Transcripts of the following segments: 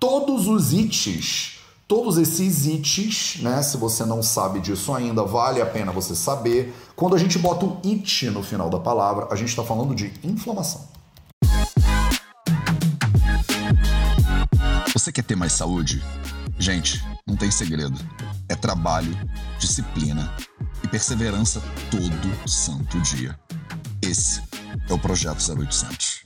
todos os ites, todos esses ites, né? Se você não sabe disso ainda, vale a pena você saber. Quando a gente bota o it no final da palavra, a gente está falando de inflamação. Você quer ter mais saúde? Gente, não tem segredo. É trabalho, disciplina e perseverança todo santo dia. Esse é o Projeto 0800.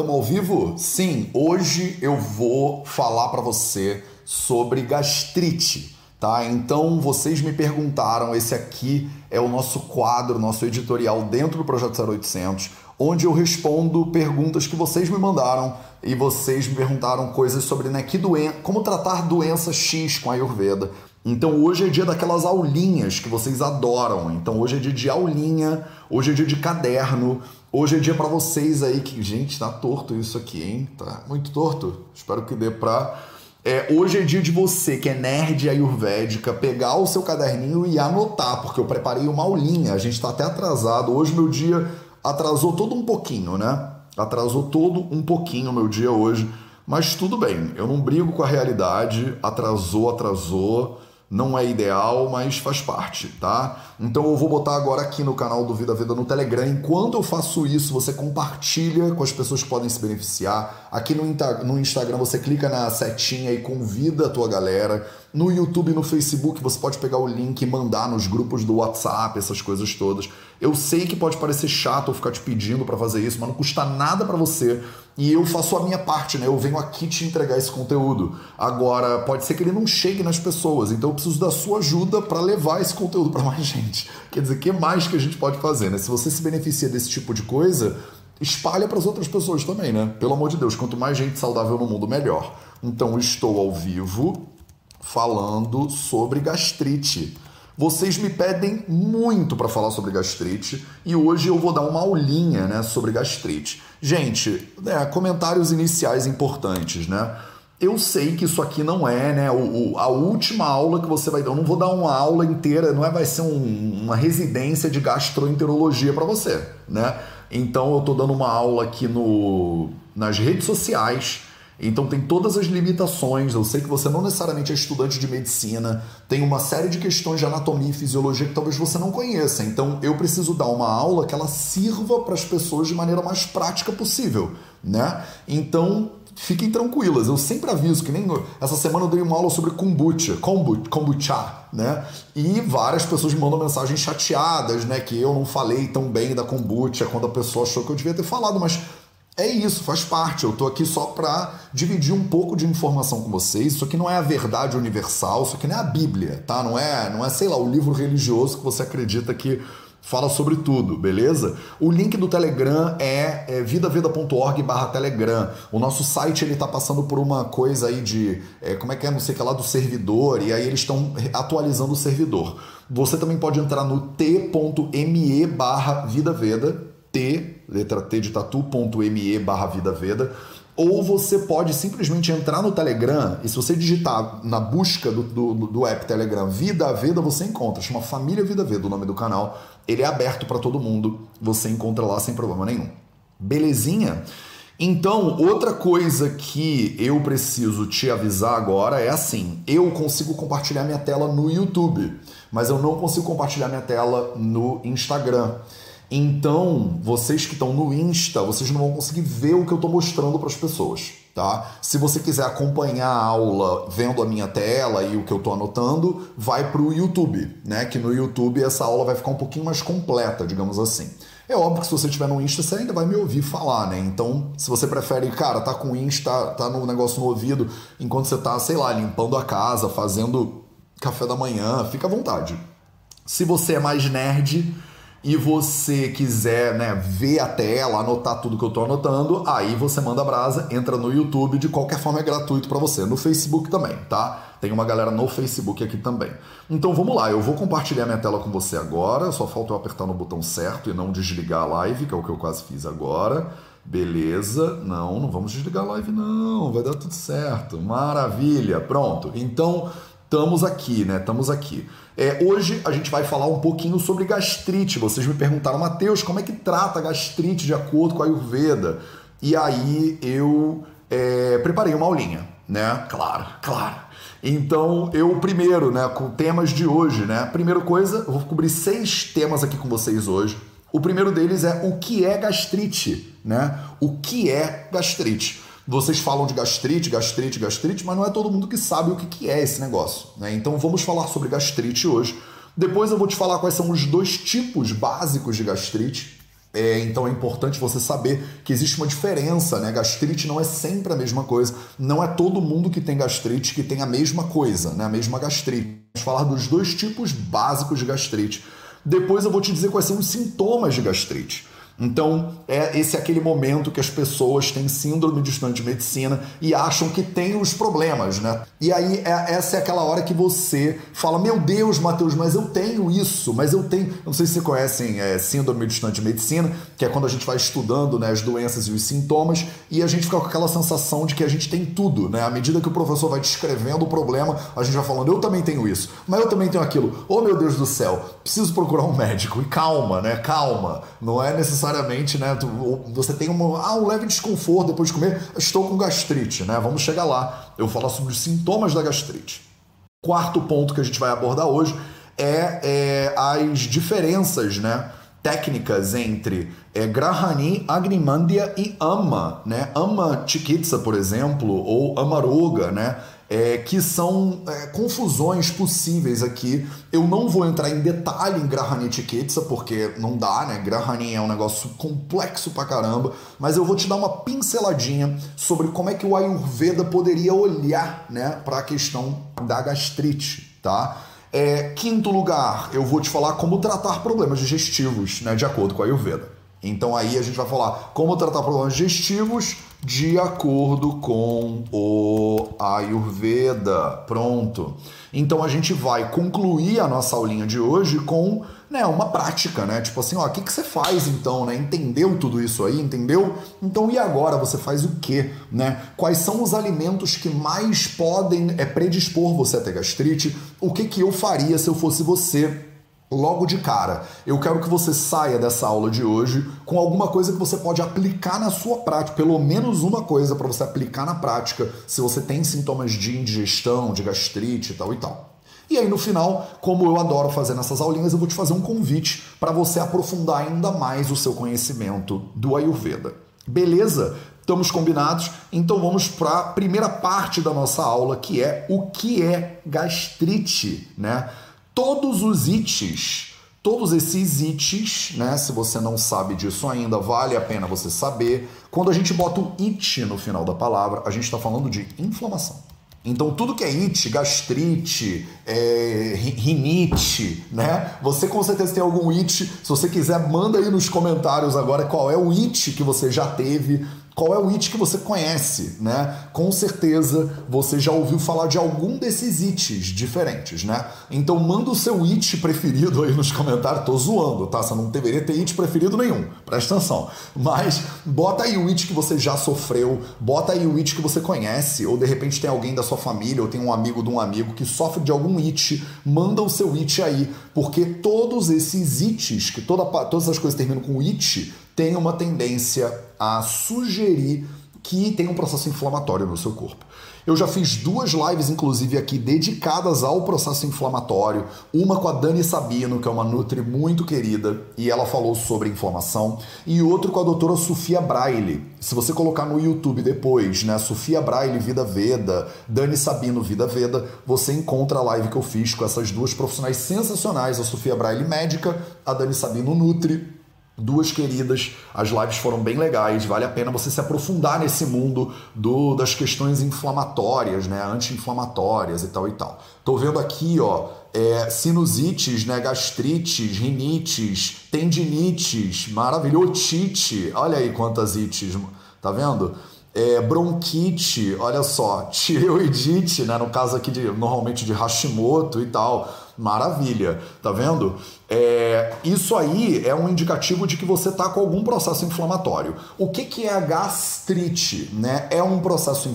Estamos ao vivo? Sim, hoje eu vou falar para você sobre gastrite, tá? Então vocês me perguntaram, esse aqui é o nosso quadro, nosso editorial dentro do Projeto 0800, onde eu respondo perguntas que vocês me mandaram e vocês me perguntaram coisas sobre né, que doen como tratar doença X com a Ayurveda. Então hoje é dia daquelas aulinhas que vocês adoram. Então hoje é dia de aulinha, hoje é dia de caderno, hoje é dia para vocês aí que, gente, tá torto isso aqui, hein? Tá muito torto. Espero que dê pra é, hoje é dia de você que é nerd ayurvédica pegar o seu caderninho e anotar, porque eu preparei uma aulinha. A gente está até atrasado. Hoje meu dia atrasou todo um pouquinho, né? Atrasou todo um pouquinho o meu dia hoje, mas tudo bem. Eu não brigo com a realidade. Atrasou, atrasou não é ideal, mas faz parte, tá? Então eu vou botar agora aqui no canal do Vida Vida no Telegram. Enquanto eu faço isso, você compartilha com as pessoas que podem se beneficiar. Aqui no, no Instagram você clica na setinha e convida a tua galera. No YouTube e no Facebook você pode pegar o link e mandar nos grupos do WhatsApp, essas coisas todas. Eu sei que pode parecer chato eu ficar te pedindo para fazer isso, mas não custa nada para você e eu faço a minha parte, né? Eu venho aqui te entregar esse conteúdo. Agora, pode ser que ele não chegue nas pessoas, então eu preciso da sua ajuda para levar esse conteúdo para mais gente. Quer dizer, o que mais que a gente pode fazer, né? Se você se beneficia desse tipo de coisa, espalha para as outras pessoas também, né? Pelo amor de Deus, quanto mais gente saudável no mundo, melhor. Então, estou ao vivo falando sobre gastrite. Vocês me pedem muito para falar sobre gastrite e hoje eu vou dar uma aulinha né, sobre gastrite. Gente, né, comentários iniciais importantes, né? Eu sei que isso aqui não é né, o, o, a última aula que você vai dar. Eu não vou dar uma aula inteira, não é, vai ser um, uma residência de gastroenterologia para você, né? Então eu estou dando uma aula aqui no, nas redes sociais então tem todas as limitações. Eu sei que você não necessariamente é estudante de medicina, tem uma série de questões de anatomia e fisiologia que talvez você não conheça. Então eu preciso dar uma aula que ela sirva para as pessoas de maneira mais prática possível, né? Então fiquem tranquilas. Eu sempre aviso que nem essa semana eu dei uma aula sobre kombucha, kombucha, né? E várias pessoas me mandam mensagens chateadas, né, que eu não falei tão bem da kombucha quando a pessoa achou que eu devia ter falado, mas é isso, faz parte. Eu tô aqui só para dividir um pouco de informação com vocês. Isso aqui não é a verdade universal, isso aqui não é a Bíblia, tá? Não é, não é, sei lá, o livro religioso que você acredita que fala sobre tudo, beleza? O link do Telegram é, é vidaveda.org barra Telegram. O nosso site ele tá passando por uma coisa aí de, é, como é que é, não sei o que lá, do servidor, e aí eles estão atualizando o servidor. Você também pode entrar no t.me barra vidaveda, t, letra T de tatu.me barra Vida Veda, ou você pode simplesmente entrar no Telegram e se você digitar na busca do, do, do app Telegram Vida Veda, você encontra. Chama Família Vida Veda o nome do canal. Ele é aberto para todo mundo. Você encontra lá sem problema nenhum. Belezinha? Então, outra coisa que eu preciso te avisar agora é assim: eu consigo compartilhar minha tela no YouTube, mas eu não consigo compartilhar minha tela no Instagram. Então, vocês que estão no Insta, vocês não vão conseguir ver o que eu estou mostrando para as pessoas, tá? Se você quiser acompanhar a aula vendo a minha tela e o que eu estou anotando, vai para o YouTube, né? Que no YouTube essa aula vai ficar um pouquinho mais completa, digamos assim. É óbvio que se você estiver no Insta, você ainda vai me ouvir falar, né? Então, se você prefere, cara, tá com o Insta, tá no negócio no ouvido, enquanto você tá, sei lá, limpando a casa, fazendo café da manhã, fica à vontade. Se você é mais nerd, e você quiser né, ver a tela, anotar tudo que eu estou anotando, aí você manda brasa, entra no YouTube, de qualquer forma é gratuito para você. No Facebook também, tá? Tem uma galera no Facebook aqui também. Então vamos lá, eu vou compartilhar minha tela com você agora, só falta eu apertar no botão certo e não desligar a live, que é o que eu quase fiz agora. Beleza, não, não vamos desligar a live não, vai dar tudo certo. Maravilha, pronto. Então, estamos aqui, né? Estamos aqui. É, hoje a gente vai falar um pouquinho sobre gastrite. Vocês me perguntaram, Mateus, como é que trata gastrite de acordo com a Ayurveda? E aí eu é, preparei uma aulinha, né? Claro, claro. Então, eu primeiro, né, com temas de hoje, né? Primeira coisa, eu vou cobrir seis temas aqui com vocês hoje. O primeiro deles é o que é gastrite, né? O que é gastrite? Vocês falam de gastrite, gastrite, gastrite, mas não é todo mundo que sabe o que é esse negócio, né? Então, vamos falar sobre gastrite hoje. Depois eu vou te falar quais são os dois tipos básicos de gastrite, é, então é importante você saber que existe uma diferença, né? Gastrite não é sempre a mesma coisa. Não é todo mundo que tem gastrite que tem a mesma coisa, né? A mesma gastrite. Vamos falar dos dois tipos básicos de gastrite. Depois eu vou te dizer quais são os sintomas de gastrite. Então, é, esse aquele momento que as pessoas têm síndrome de estudante de medicina e acham que tem os problemas, né? E aí, é, essa é aquela hora que você fala: Meu Deus, Matheus, mas eu tenho isso, mas eu tenho. Não sei se vocês conhecem é, síndrome de estudante de medicina, que é quando a gente vai estudando né, as doenças e os sintomas e a gente fica com aquela sensação de que a gente tem tudo, né? À medida que o professor vai descrevendo o problema, a gente vai falando: Eu também tenho isso, mas eu também tenho aquilo. Oh, meu Deus do céu, preciso procurar um médico. E calma, né? Calma. Não é necessário necessariamente, né? Você tem uma, ah, um leve desconforto depois de comer. Estou com gastrite, né? Vamos chegar lá. Eu vou falar sobre os sintomas da gastrite. Quarto ponto que a gente vai abordar hoje é, é as diferenças, né? Técnicas entre é, Grahani, Agnimandia e Ama, né? Ama Chikitsa, por exemplo, ou Amaroga, né? É, que são é, confusões possíveis aqui. Eu não vou entrar em detalhe em Grahani Chikitsa, porque não dá, né? Grahani é um negócio complexo pra caramba, mas eu vou te dar uma pinceladinha sobre como é que o Ayurveda poderia olhar né, para a questão da gastrite, tá? É, quinto lugar, eu vou te falar como tratar problemas digestivos, né, de acordo com a Ayurveda. Então aí a gente vai falar como tratar problemas digestivos de acordo com o Ayurveda. Pronto. Então a gente vai concluir a nossa aulinha de hoje com né, uma prática, né? Tipo assim, ó, o que, que você faz então, né? Entendeu tudo isso aí, entendeu? Então e agora você faz o quê, né? Quais são os alimentos que mais podem é, predispor você a ter gastrite? O que, que eu faria se eu fosse você? Logo de cara. Eu quero que você saia dessa aula de hoje com alguma coisa que você pode aplicar na sua prática, pelo menos uma coisa para você aplicar na prática, se você tem sintomas de indigestão, de gastrite e tal e tal. E aí no final, como eu adoro fazer nessas aulinhas, eu vou te fazer um convite para você aprofundar ainda mais o seu conhecimento do Ayurveda. Beleza? Estamos combinados? Então vamos para a primeira parte da nossa aula, que é o que é gastrite, né? Todos os ites, todos esses ites, né? Se você não sabe disso ainda, vale a pena você saber. Quando a gente bota o it no final da palavra, a gente está falando de inflamação. Então, tudo que é it, gastrite, é, rinite, né? Você com certeza tem algum it. Se você quiser, manda aí nos comentários agora qual é o it que você já teve qual é o it que você conhece, né? Com certeza você já ouviu falar de algum desses its diferentes, né? Então manda o seu it preferido aí nos comentários. Tô zoando, tá? Você não deveria ter it preferido nenhum, presta atenção. Mas bota aí o it que você já sofreu, bota aí o it que você conhece, ou de repente tem alguém da sua família, ou tem um amigo de um amigo que sofre de algum it, manda o seu it aí, porque todos esses its, que toda, todas as coisas terminam com it, tem uma tendência a sugerir que tem um processo inflamatório no seu corpo. Eu já fiz duas lives, inclusive, aqui dedicadas ao processo inflamatório. Uma com a Dani Sabino, que é uma Nutri muito querida, e ela falou sobre inflamação. E outro com a doutora Sofia Braille. Se você colocar no YouTube depois, né? Sofia Braille, Vida Veda, Dani Sabino, Vida Veda, você encontra a live que eu fiz com essas duas profissionais sensacionais, a Sofia Braille médica, a Dani Sabino Nutri duas queridas. As lives foram bem legais, vale a pena você se aprofundar nesse mundo do, das questões inflamatórias, né, anti-inflamatórias e tal e tal. Tô vendo aqui, ó, é, sinusites, né, gastrites, rinites, tendinites, maravilhoso, otite, olha aí quantas ites, tá vendo? É, bronquite, olha só, tireoidite, né, no caso aqui de normalmente de Hashimoto e tal Maravilha, tá vendo? É, isso aí é um indicativo de que você está com algum processo inflamatório. O que, que é a gastrite? Né? É um processo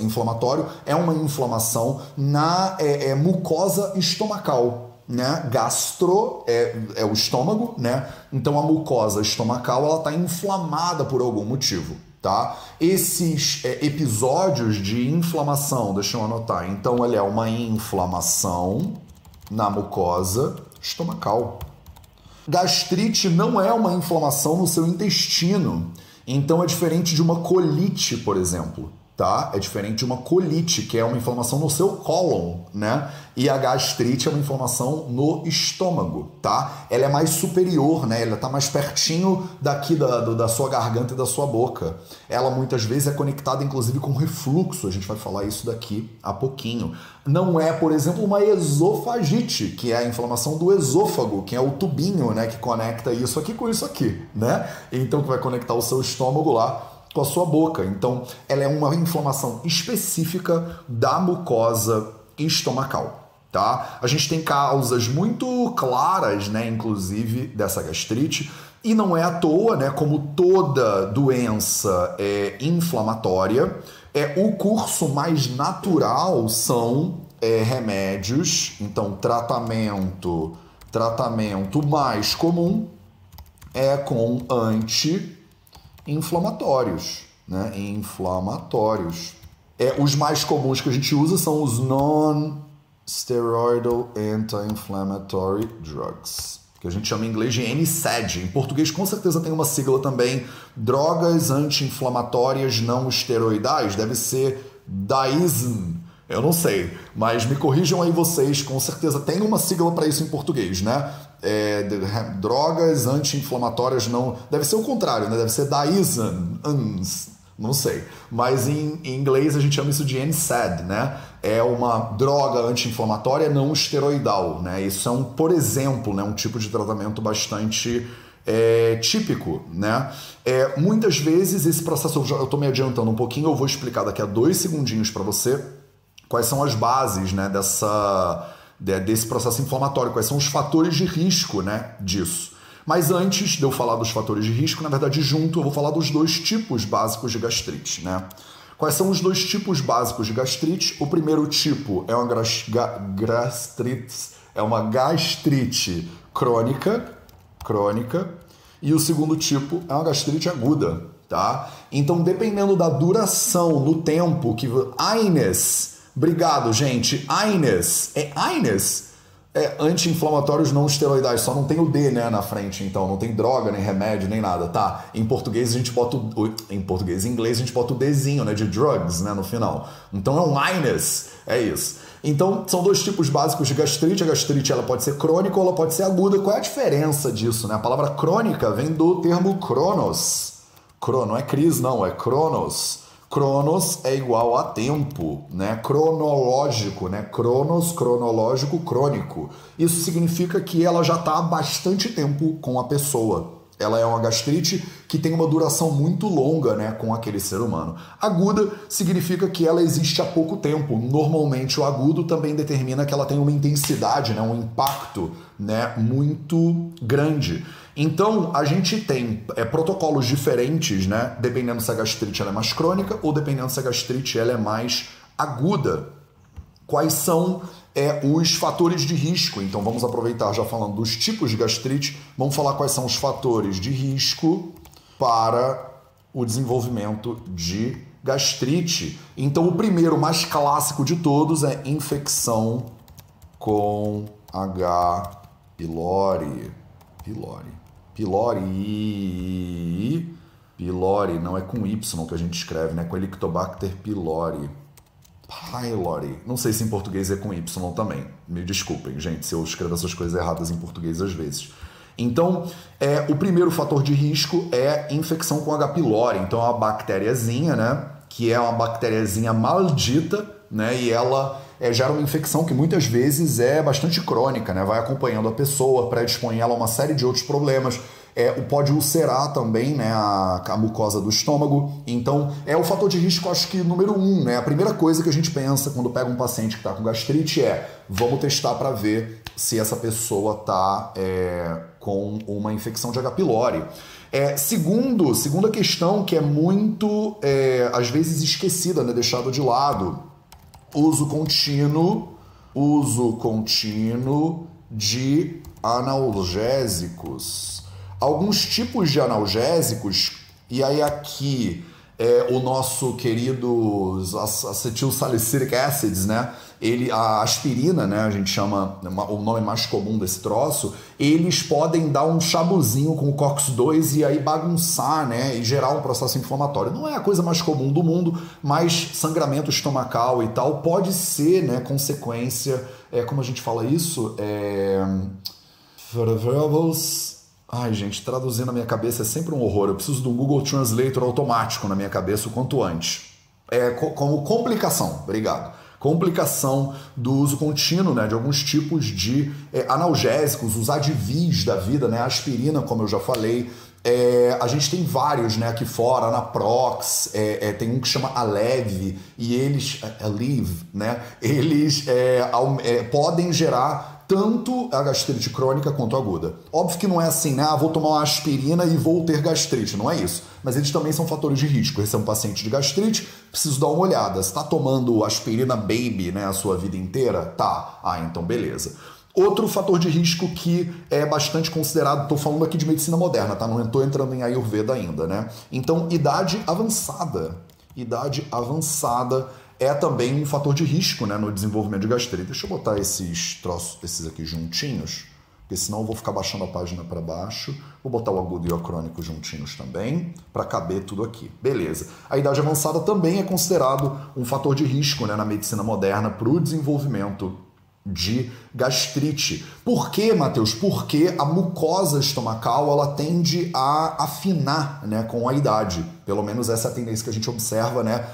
inflamatório, é uma inflamação na é, é, mucosa estomacal. Né? Gastro é, é o estômago, né? Então a mucosa estomacal ela está inflamada por algum motivo. tá? Esses é, episódios de inflamação, deixa eu anotar. Então, ele é uma inflamação na mucosa estomacal. Gastrite não é uma inflamação no seu intestino. Então é diferente de uma colite, por exemplo tá? É diferente de uma colite, que é uma inflamação no seu cólon, né? E a gastrite é uma inflamação no estômago, tá? Ela é mais superior, né? Ela tá mais pertinho daqui da, da sua garganta e da sua boca. Ela muitas vezes é conectada, inclusive, com refluxo. A gente vai falar isso daqui a pouquinho. Não é, por exemplo, uma esofagite, que é a inflamação do esôfago, que é o tubinho, né? Que conecta isso aqui com isso aqui, né? Então, que vai conectar o seu estômago lá com a sua boca. Então, ela é uma inflamação específica da mucosa estomacal. Tá? A gente tem causas muito claras, né, inclusive, dessa gastrite, e não é à toa, né, como toda doença é inflamatória, é o curso mais natural são é, remédios, então tratamento, tratamento mais comum é com anti inflamatórios, né? Inflamatórios. É, os mais comuns que a gente usa são os non-steroidal anti-inflammatory drugs, que a gente chama em inglês de NSAID. Em português, com certeza tem uma sigla também. Drogas anti-inflamatórias não esteroidais, deve ser DAISM. Eu não sei, mas me corrijam aí vocês, com certeza tem uma sigla para isso em português, né? É, drogas anti-inflamatórias não. Deve ser o contrário, né? Deve ser daizans, não sei. Mas em, em, inglês a gente chama isso de NSAID, né? É uma droga anti-inflamatória não esteroidal, né? Isso é um, por exemplo, né, um tipo de tratamento bastante é, típico, né? É, muitas vezes esse processo, eu estou me adiantando um pouquinho, eu vou explicar daqui a dois segundinhos para você quais são as bases, né, dessa desse processo inflamatório, quais são os fatores de risco né, disso. Mas antes de eu falar dos fatores de risco, na verdade, junto eu vou falar dos dois tipos básicos de gastrite. Né? Quais são os dois tipos básicos de gastrite? O primeiro tipo é uma gastrite, é uma gastrite crônica, crônica, e o segundo tipo é uma gastrite aguda, tá? Então, dependendo da duração no tempo que AINES Obrigado, gente. AINES. É AINES? É anti-inflamatórios não esteroidais, só não tem o D né, na frente, então não tem droga, nem remédio, nem nada, tá? Em português a gente bota o. Em português inglês a gente bota o Dzinho, né? De drugs, né? No final. Então é um AINES. É isso. Então, são dois tipos básicos de gastrite. A gastrite ela pode ser crônica ou ela pode ser aguda. Qual é a diferença disso? Né? A palavra crônica vem do termo cronos. Crono, não é cris, não, é cronos. Cronos é igual a tempo, né? Cronológico, né? Cronos, cronológico, crônico. Isso significa que ela já está há bastante tempo com a pessoa. Ela é uma gastrite que tem uma duração muito longa né, com aquele ser humano. Aguda significa que ela existe há pouco tempo. Normalmente, o agudo também determina que ela tem uma intensidade, né, um impacto né, muito grande. Então, a gente tem é, protocolos diferentes, né? Dependendo se a gastrite é mais crônica ou dependendo se a gastrite é mais aguda. Quais são é, os fatores de risco? Então, vamos aproveitar já falando dos tipos de gastrite, vamos falar quais são os fatores de risco para o desenvolvimento de gastrite. Então, o primeiro, mais clássico de todos, é infecção com H. pylori. Pylori. Pylori. Pylori, não é com Y que a gente escreve, né? Com Helicobacter pylori. Pylori. Não sei se em português é com Y também. Me desculpem, gente, se eu escrevo essas coisas erradas em português às vezes. Então, é, o primeiro fator de risco é infecção com H. pylori. Então, é uma bactériazinha, né? Que é uma bactériazinha maldita, né? E ela é, gera uma infecção que muitas vezes é bastante crônica, né? Vai acompanhando a pessoa, predispõe ela a uma série de outros problemas. É, pode ulcerar também né, a, a, mucosa do estômago. Então, é o fator de risco, acho que número um. Né? A primeira coisa que a gente pensa quando pega um paciente que está com gastrite é: vamos testar para ver se essa pessoa está é, com uma infecção de H. pylori. É, segundo, segunda questão que é muito, é, às vezes, esquecida, né, deixada de lado, uso contínuo, uso contínuo de analgésicos. Alguns tipos de analgésicos, e aí aqui é, o nosso querido acetil salicylic acids, né? Ele, a aspirina, né, a gente chama o nome mais comum desse troço, eles podem dar um chabuzinho com o COX-2 e aí bagunçar, né, e gerar um processo inflamatório. Não é a coisa mais comum do mundo, mas sangramento estomacal e tal pode ser, né, consequência, é, como a gente fala isso, é... Ai, gente, traduzir na minha cabeça é sempre um horror. Eu preciso de um Google Translator automático na minha cabeça o quanto antes. É como complicação, obrigado. Complicação do uso contínuo né, de alguns tipos de é, analgésicos, os advis da vida, né, aspirina, como eu já falei. É, a gente tem vários né, aqui fora, na Prox, é, é, tem um que chama Aleve, e eles, Aleve, né, eles é, é, podem gerar tanto a gastrite crônica quanto aguda. Óbvio que não é assim, né? Ah, vou tomar uma aspirina e vou ter gastrite. Não é isso. Mas eles também são fatores de risco. Esse é um paciente de gastrite, preciso dar uma olhada. Está tomando aspirina baby né, a sua vida inteira? Tá. Ah, então beleza. Outro fator de risco que é bastante considerado, estou falando aqui de medicina moderna, tá? Não estou entrando em Ayurveda ainda, né? Então, idade avançada. Idade avançada é também um fator de risco né, no desenvolvimento de gastrite. Deixa eu botar esses troços, esses aqui juntinhos, porque senão eu vou ficar baixando a página para baixo. Vou botar o agudo e o crônico juntinhos também, para caber tudo aqui. Beleza. A idade avançada também é considerado um fator de risco né, na medicina moderna para o desenvolvimento de gastrite. Por quê, Matheus? Porque a mucosa estomacal ela tende a afinar né, com a idade. Pelo menos essa é a tendência que a gente observa né,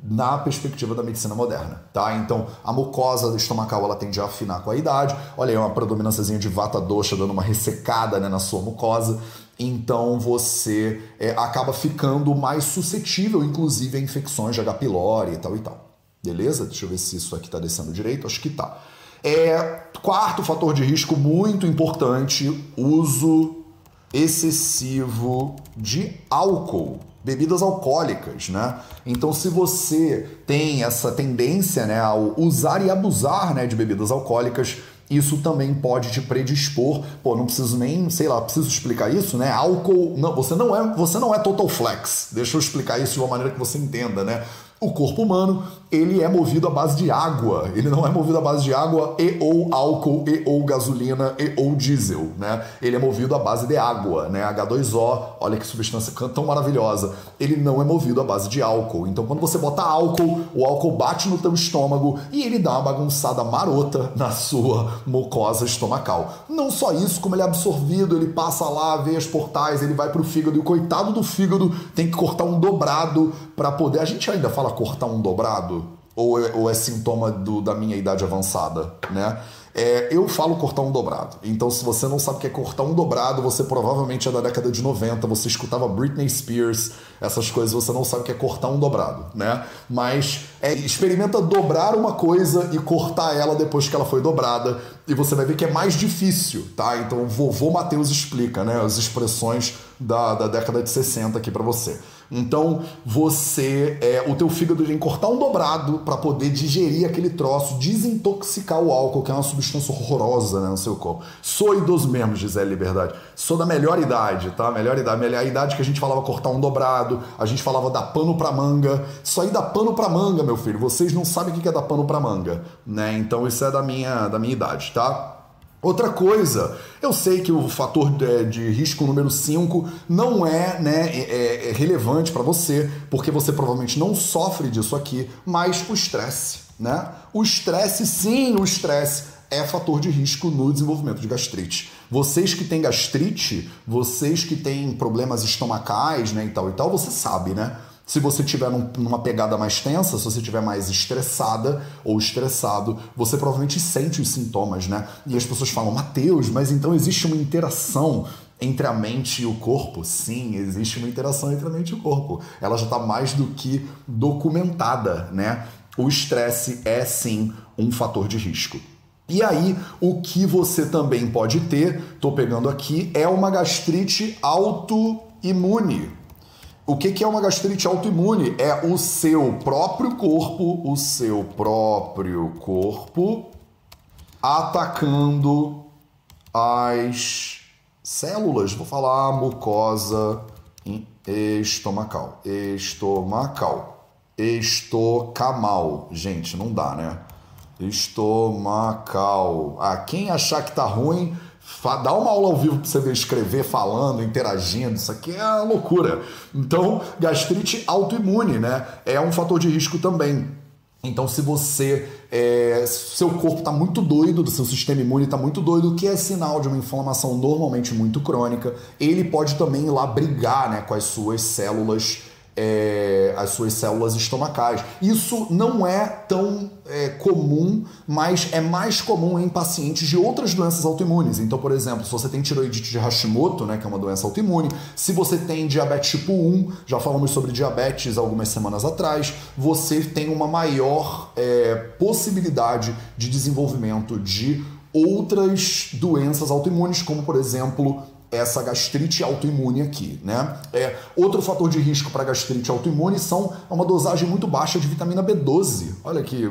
na perspectiva da medicina moderna, tá? Então, a mucosa estomacal ela tende a afinar com a idade. Olha aí, uma predominânciazinha de vata dosha dando uma ressecada né, na sua mucosa. Então, você é, acaba ficando mais suscetível, inclusive, a infecções de H. pylori e tal e tal. Beleza? Deixa eu ver se isso aqui está descendo direito. Acho que tá. É, quarto fator de risco muito importante: uso excessivo de álcool bebidas alcoólicas, né? Então, se você tem essa tendência, né, ao usar e abusar, né, de bebidas alcoólicas, isso também pode te predispor. Pô, não preciso nem, sei lá, preciso explicar isso, né? Álcool, não, você não é, você não é total flex. Deixa eu explicar isso de uma maneira que você entenda, né? O corpo humano, ele é movido à base de água. Ele não é movido à base de água e ou álcool e ou gasolina e ou diesel, né? Ele é movido à base de água, né? H2O, olha que substância tão maravilhosa. Ele não é movido à base de álcool. Então, quando você bota álcool, o álcool bate no teu estômago e ele dá uma bagunçada marota na sua mucosa estomacal. Não só isso, como ele é absorvido, ele passa lá, vê as portais, ele vai pro fígado e o coitado do fígado tem que cortar um dobrado para poder. A gente ainda fala cortar um dobrado? Ou é, ou é sintoma do, da minha idade avançada, né? É, eu falo cortar um dobrado. Então, se você não sabe o que é cortar um dobrado, você provavelmente é da década de 90, você escutava Britney Spears, essas coisas, você não sabe o que é cortar um dobrado, né? Mas é, experimenta dobrar uma coisa e cortar ela depois que ela foi dobrada, e você vai ver que é mais difícil, tá? Então, o vovô Matheus explica, né, as expressões da, da década de 60 aqui para você. Então você, é, o teu fígado tem que cortar um dobrado para poder digerir aquele troço, desintoxicar o álcool, que é uma substância horrorosa né, no seu corpo. Sou idoso mesmo, Gisele Liberdade. Sou da melhor idade, tá? Melhor idade, melhor idade que a gente falava cortar um dobrado, a gente falava dar pano pra manga. Isso aí dá pano pra manga, meu filho. Vocês não sabem o que é dar pano pra manga, né? Então isso é da minha, da minha idade, tá? Outra coisa, eu sei que o fator de, de risco número 5 não é, né, é, é, é relevante para você, porque você provavelmente não sofre disso aqui, mas o estresse, né? O estresse, sim, o estresse é fator de risco no desenvolvimento de gastrite. Vocês que têm gastrite, vocês que têm problemas estomacais, né, e tal e tal, você sabe, né? Se você tiver num, numa pegada mais tensa, se você tiver mais estressada ou estressado, você provavelmente sente os sintomas, né? E as pessoas falam, Mateus, mas então existe uma interação entre a mente e o corpo? Sim, existe uma interação entre a mente e o corpo. Ela já está mais do que documentada, né? O estresse é sim um fator de risco. E aí, o que você também pode ter, estou pegando aqui, é uma gastrite autoimune. O que é uma gastrite autoimune? É o seu próprio corpo, o seu próprio corpo atacando as células, vou falar mucosa Estomacal. Estomacal. Estocamal. Gente, não dá, né? Estomacal. Ah, quem achar que tá ruim, dá uma aula ao vivo para você ver escrever, falando, interagindo. Isso aqui é uma loucura. Então, gastrite autoimune, né? É um fator de risco também. Então, se você, é, seu corpo está muito doido, do seu sistema imune está muito doido, que é sinal de uma inflamação normalmente muito crônica, ele pode também ir lá brigar né, com as suas células é, as suas células estomacais. Isso não é tão é, comum, mas é mais comum em pacientes de outras doenças autoimunes. Então, por exemplo, se você tem tiroidite de Hashimoto, né, que é uma doença autoimune, se você tem diabetes tipo 1, já falamos sobre diabetes algumas semanas atrás, você tem uma maior é, possibilidade de desenvolvimento de outras doenças autoimunes, como por exemplo essa gastrite autoimune aqui, né? É, outro fator de risco para gastrite autoimune são uma dosagem muito baixa de vitamina B12. Olha aqui,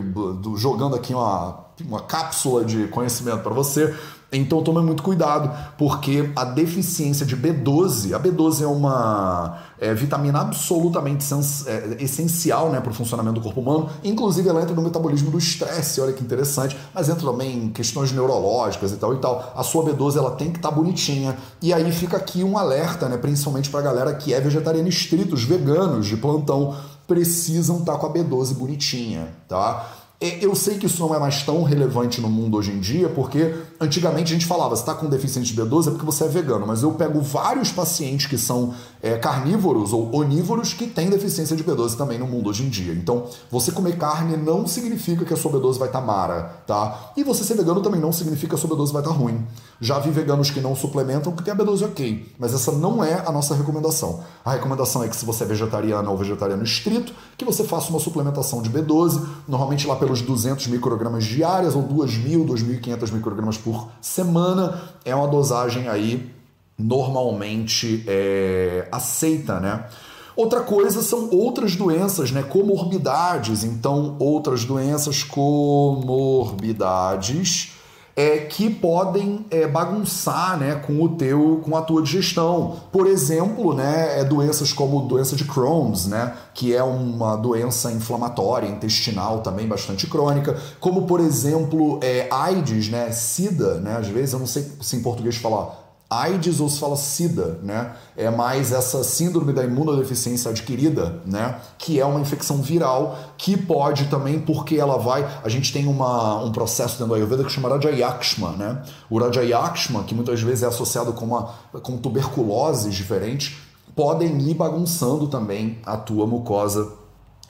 jogando aqui uma, uma cápsula de conhecimento para você. Então tome muito cuidado, porque a deficiência de B12, a B12 é uma é, vitamina absolutamente é, essencial né, para o funcionamento do corpo humano, inclusive ela entra no metabolismo do estresse, olha que interessante, mas entra também em questões neurológicas e tal e tal. A sua B12 ela tem que estar tá bonitinha. E aí fica aqui um alerta, né, principalmente para a galera que é vegetariana estrito, os veganos de plantão precisam estar tá com a B12 bonitinha, tá? É, eu sei que isso não é mais tão relevante no mundo hoje em dia, porque antigamente a gente falava, você está com deficiência de B12 é porque você é vegano, mas eu pego vários pacientes que são é, carnívoros ou onívoros que têm deficiência de B12 também no mundo hoje em dia. Então, você comer carne não significa que a sua B12 vai estar tá mara, tá? E você ser vegano também não significa que a sua B12 vai estar tá ruim. Já vi veganos que não suplementam que tem a B12 ok, mas essa não é a nossa recomendação. A recomendação é que se você é vegetariano ou vegetariano estrito, que você faça uma suplementação de B12, normalmente lá pelos 200 microgramas diárias ou 2.000, 2.500 microgramas por semana. É uma dosagem aí normalmente é, aceita, né? Outra coisa são outras doenças, né? Comorbidades. Então, outras doenças comorbidades é, que podem é, bagunçar né, com o teu, com a tua digestão. Por exemplo, né, é doenças como doença de Crohn's, né, que é uma doença inflamatória intestinal também bastante crônica, como por exemplo é, AIDS, né, SIDA, né, às vezes eu não sei se em português falar AIDS ou se fala SIDA, né? É mais essa síndrome da imunodeficiência adquirida, né? Que é uma infecção viral que pode também, porque ela vai. A gente tem uma, um processo dentro do Ayurveda que chama Rajayakshma, né? O Rajayakshma, que muitas vezes é associado com, uma, com tuberculoses diferentes, podem ir bagunçando também a tua mucosa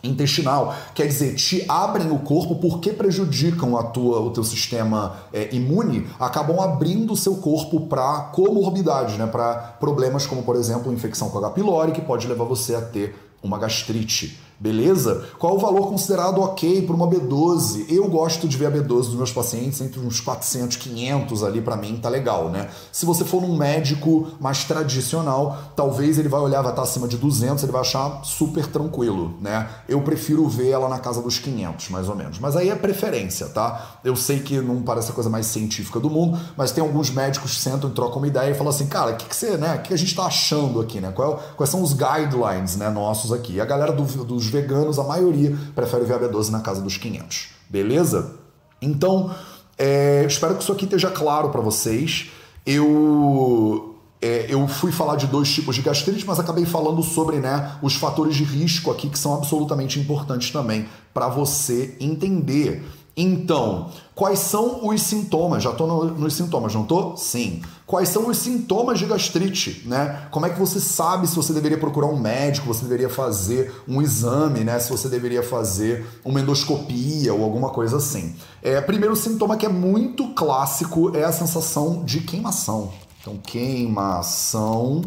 intestinal. Quer dizer, te abrem o corpo porque prejudicam a tua, o teu sistema é, imune, acabam abrindo o seu corpo para comorbidades, né? para problemas como, por exemplo, infecção com H. pylori, que pode levar você a ter uma gastrite. Beleza? Qual o valor considerado ok para uma B12? Eu gosto de ver a B12 dos meus pacientes entre uns 400, 500 ali para mim tá legal, né? Se você for num médico mais tradicional, talvez ele vai olhar, vai estar acima de 200, ele vai achar super tranquilo, né? Eu prefiro ver ela na casa dos 500, mais ou menos. Mas aí é preferência, tá? Eu sei que não parece a coisa mais científica do mundo, mas tem alguns médicos que sentam e trocam uma ideia e falam assim, cara, o que, que você, né? O que a gente tá achando aqui, né? Qual, quais são os guidelines, né, nossos aqui? E a galera do, dos veganos, a maioria prefere ver a B12 na casa dos 500. Beleza? Então, é, espero que isso aqui esteja claro para vocês. Eu é, eu fui falar de dois tipos de gastrite, mas acabei falando sobre né, os fatores de risco aqui que são absolutamente importantes também para você entender. Então, quais são os sintomas? Já estou no, nos sintomas, não estou? Sim. Quais são os sintomas de gastrite, né? Como é que você sabe se você deveria procurar um médico, você deveria fazer um exame, né? Se você deveria fazer uma endoscopia ou alguma coisa assim. É, primeiro sintoma que é muito clássico é a sensação de queimação. Então, queimação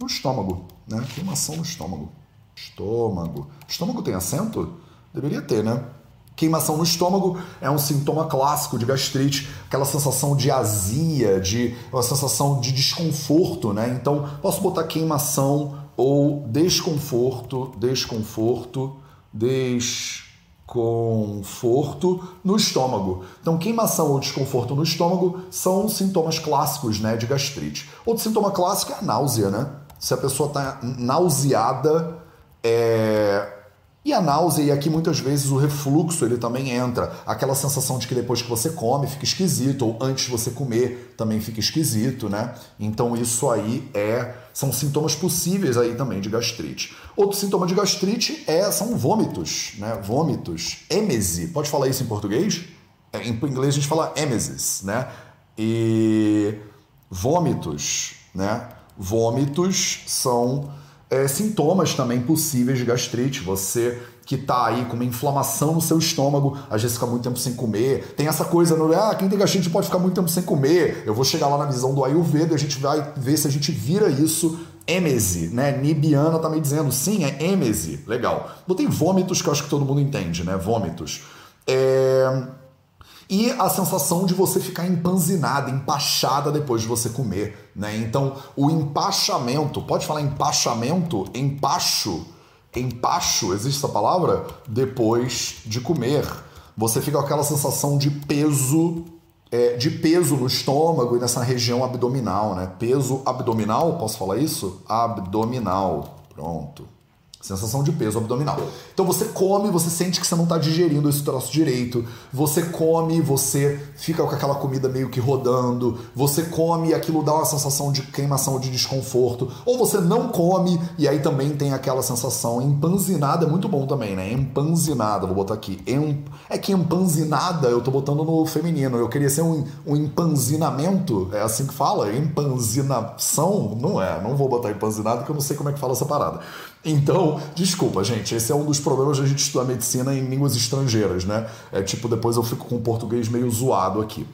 no estômago, né? Queimação no estômago. Estômago. Estômago tem acento? Deveria ter, né? Queimação no estômago é um sintoma clássico de gastrite, aquela sensação de azia, de uma sensação de desconforto, né? Então, posso botar queimação ou desconforto, desconforto, desconforto no estômago. Então, queimação ou desconforto no estômago são sintomas clássicos, né, de gastrite. Outro sintoma clássico é a náusea, né? se a pessoa está nauseada, é, e a náusea, e aqui muitas vezes o refluxo ele também entra. Aquela sensação de que depois que você come fica esquisito, ou antes de você comer também fica esquisito, né? Então isso aí é são sintomas possíveis aí também de gastrite. Outro sintoma de gastrite é, são vômitos, né? Vômitos. Êmese. Pode falar isso em português? É, em inglês a gente fala emesis, né? E vômitos, né? Vômitos são é, sintomas também possíveis de gastrite. Você que está aí com uma inflamação no seu estômago, às vezes fica muito tempo sem comer. Tem essa coisa no ah, quem tem gastrite pode ficar muito tempo sem comer. Eu vou chegar lá na visão do Ayurveda e a gente vai ver se a gente vira isso êmese, né? Nibiana tá me dizendo, sim, é êmese. Legal. Botei vômitos que eu acho que todo mundo entende, né? Vômitos. É... E a sensação de você ficar empanzinada, empachada depois de você comer, né? Então, o empachamento, pode falar empachamento? Empacho, empacho, existe essa palavra? Depois de comer. Você fica com aquela sensação de peso, é, de peso no estômago e nessa região abdominal, né? Peso abdominal, posso falar isso? Abdominal, pronto. Sensação de peso abdominal. Então você come, você sente que você não está digerindo esse troço direito. Você come, você fica com aquela comida meio que rodando. Você come e aquilo dá uma sensação de queimação, de desconforto. Ou você não come e aí também tem aquela sensação empanzinada. É muito bom também, né? Empanzinada, vou botar aqui. É que empanzinada eu tô botando no feminino. Eu queria ser um, um empanzinamento. É assim que fala? Empanzinação? Não é. Não vou botar empanzinado porque eu não sei como é que fala essa parada. Então, desculpa, gente, esse é um dos problemas de a gente estudar medicina em línguas estrangeiras, né? É tipo, depois eu fico com o português meio zoado aqui.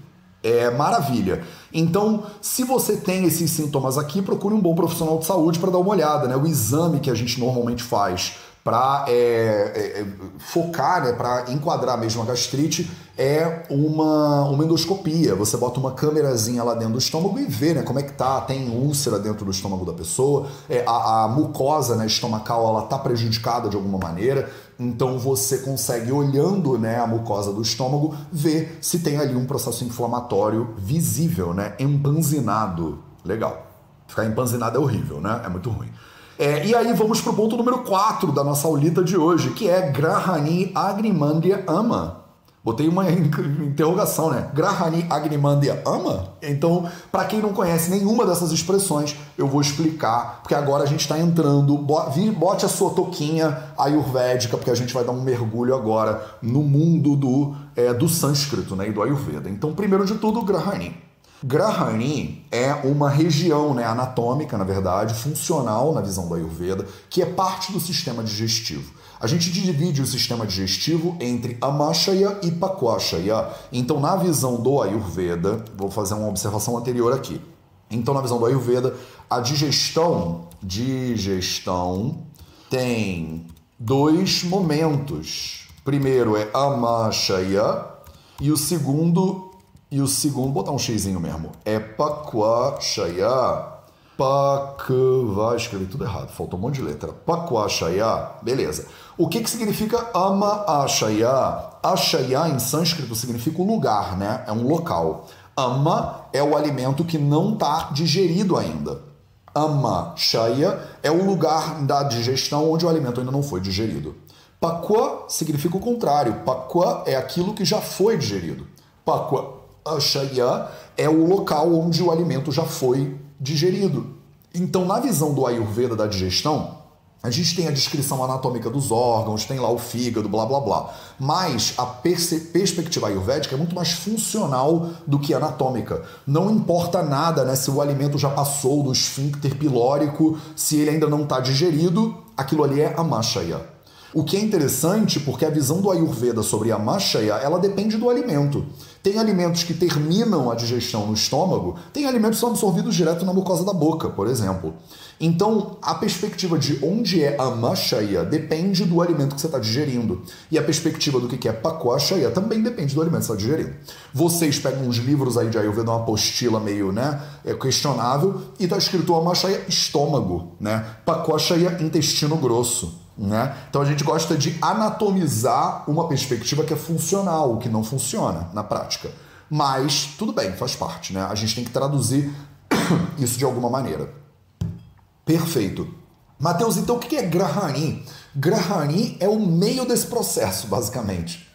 É maravilha. Então, se você tem esses sintomas aqui, procure um bom profissional de saúde para dar uma olhada, né? O exame que a gente normalmente faz para é, é, é, focar, né, para enquadrar mesmo a gastrite, é uma, uma endoscopia. Você bota uma câmerazinha lá dentro do estômago e vê né, como é que tá, tem úlcera dentro do estômago da pessoa, é, a, a mucosa né, estomacal ela tá prejudicada de alguma maneira, então você consegue, olhando né, a mucosa do estômago, ver se tem ali um processo inflamatório visível, né, empanzinado. Legal. Ficar empanzinado é horrível, né? É muito ruim. É, e aí vamos para o ponto número 4 da nossa aulita de hoje, que é Grahani Agrimandia Ama. Botei uma interrogação, né? Grahani Agrimandia Ama? Então, para quem não conhece nenhuma dessas expressões, eu vou explicar, porque agora a gente está entrando. Bote a sua toquinha ayurvédica, porque a gente vai dar um mergulho agora no mundo do, é, do sânscrito né, e do ayurveda. Então, primeiro de tudo, Grahani. Grahani é uma região né, anatômica, na verdade, funcional na visão do Ayurveda, que é parte do sistema digestivo. A gente divide o sistema digestivo entre Amashaya e Pakwashaya. Então, na visão do Ayurveda, vou fazer uma observação anterior aqui. Então, na visão do Ayurveda, a digestão, digestão tem dois momentos. Primeiro é Amashaya e o segundo e o segundo, botar um xizinho mesmo, é Pakwa Shaya. Pakva, escrevi tudo errado, faltou um monte de letra. Pakwa Shaya, beleza. O que, que significa Ama? Ashaya em sânscrito significa o lugar, né? É um local. Ama é o alimento que não está digerido ainda. Ama é o lugar da digestão onde o alimento ainda não foi digerido. Pakwa significa o contrário. Pakwa é aquilo que já foi digerido. Pakwa é o local onde o alimento já foi digerido. Então, na visão do Ayurveda da digestão, a gente tem a descrição anatômica dos órgãos, tem lá o fígado, blá blá blá. Mas a perspectiva ayurvédica é muito mais funcional do que anatômica. Não importa nada né, se o alimento já passou do esfíncter pilórico, se ele ainda não está digerido, aquilo ali é amashaya. O que é interessante porque a visão do Ayurveda sobre a Mashaya, ela depende do alimento. Tem alimentos que terminam a digestão no estômago, tem alimentos que são absorvidos direto na mucosa da boca, por exemplo. Então, a perspectiva de onde é a Mashaya depende do alimento que você está digerindo. E a perspectiva do que é Pakwashaya também depende do alimento que você está digerindo. Vocês pegam uns livros aí de Ayurveda, uma apostila meio né, é questionável, e está escrito Amashaya estômago, né? Pakwashaya intestino grosso. Né? Então a gente gosta de anatomizar uma perspectiva que é funcional, que não funciona na prática. Mas tudo bem, faz parte, né? A gente tem que traduzir isso de alguma maneira. Perfeito. Mateus, então o que é Grahani? Grahani é o meio desse processo, basicamente.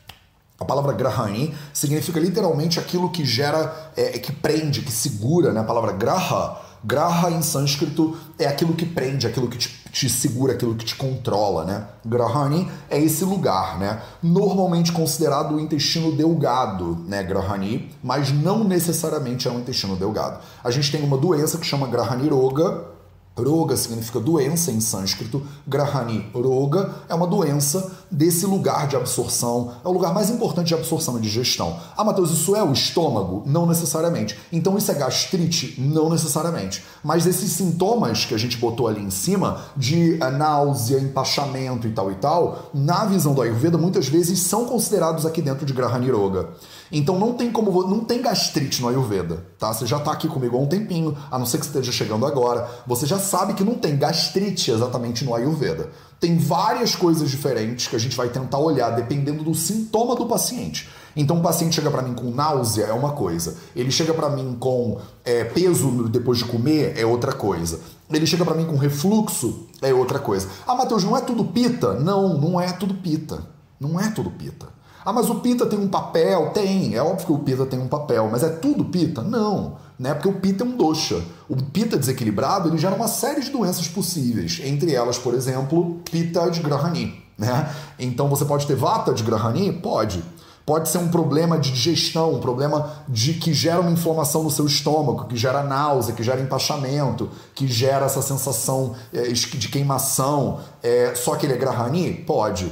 A palavra grahani significa literalmente aquilo que gera, é, que prende, que segura, né? A palavra graha, graha em sânscrito é aquilo que prende, aquilo que te, te, segura, aquilo que te controla, né? Grahani é esse lugar, né? Normalmente considerado o intestino delgado, né? Grahani, mas não necessariamente é um intestino delgado. A gente tem uma doença que chama Grahani Roga, Roga significa doença em sânscrito, Grahani Roga é uma doença desse lugar de absorção, é o lugar mais importante de absorção e digestão. Ah, Matheus, isso é o estômago? Não necessariamente. Então isso é gastrite? Não necessariamente. Mas esses sintomas que a gente botou ali em cima, de eh, náusea, empachamento e tal e tal, na visão do Ayurveda, muitas vezes são considerados aqui dentro de Grahani Roga. Então não tem como não tem gastrite no Ayurveda, tá? Você já está aqui comigo há um tempinho, a não ser que esteja chegando agora, você já sabe que não tem gastrite exatamente no Ayurveda. Tem várias coisas diferentes que a gente vai tentar olhar dependendo do sintoma do paciente. Então, o paciente chega para mim com náusea, é uma coisa. Ele chega para mim com é, peso depois de comer, é outra coisa. Ele chega para mim com refluxo, é outra coisa. Ah, Matheus, não é tudo pita? Não, não é tudo pita. Não é tudo pita. Ah, mas o pita tem um papel? Tem. É óbvio que o pita tem um papel, mas é tudo pita? Não né? Porque o pita é um dosha. O pita desequilibrado ele gera uma série de doenças possíveis, entre elas, por exemplo, pita de Grahani, né? Então você pode ter vata de Grahani? Pode. Pode ser um problema de digestão, um problema de que gera uma inflamação no seu estômago, que gera náusea, que gera empachamento, que gera essa sensação é, de queimação. É, só que ele é Grahani? Pode.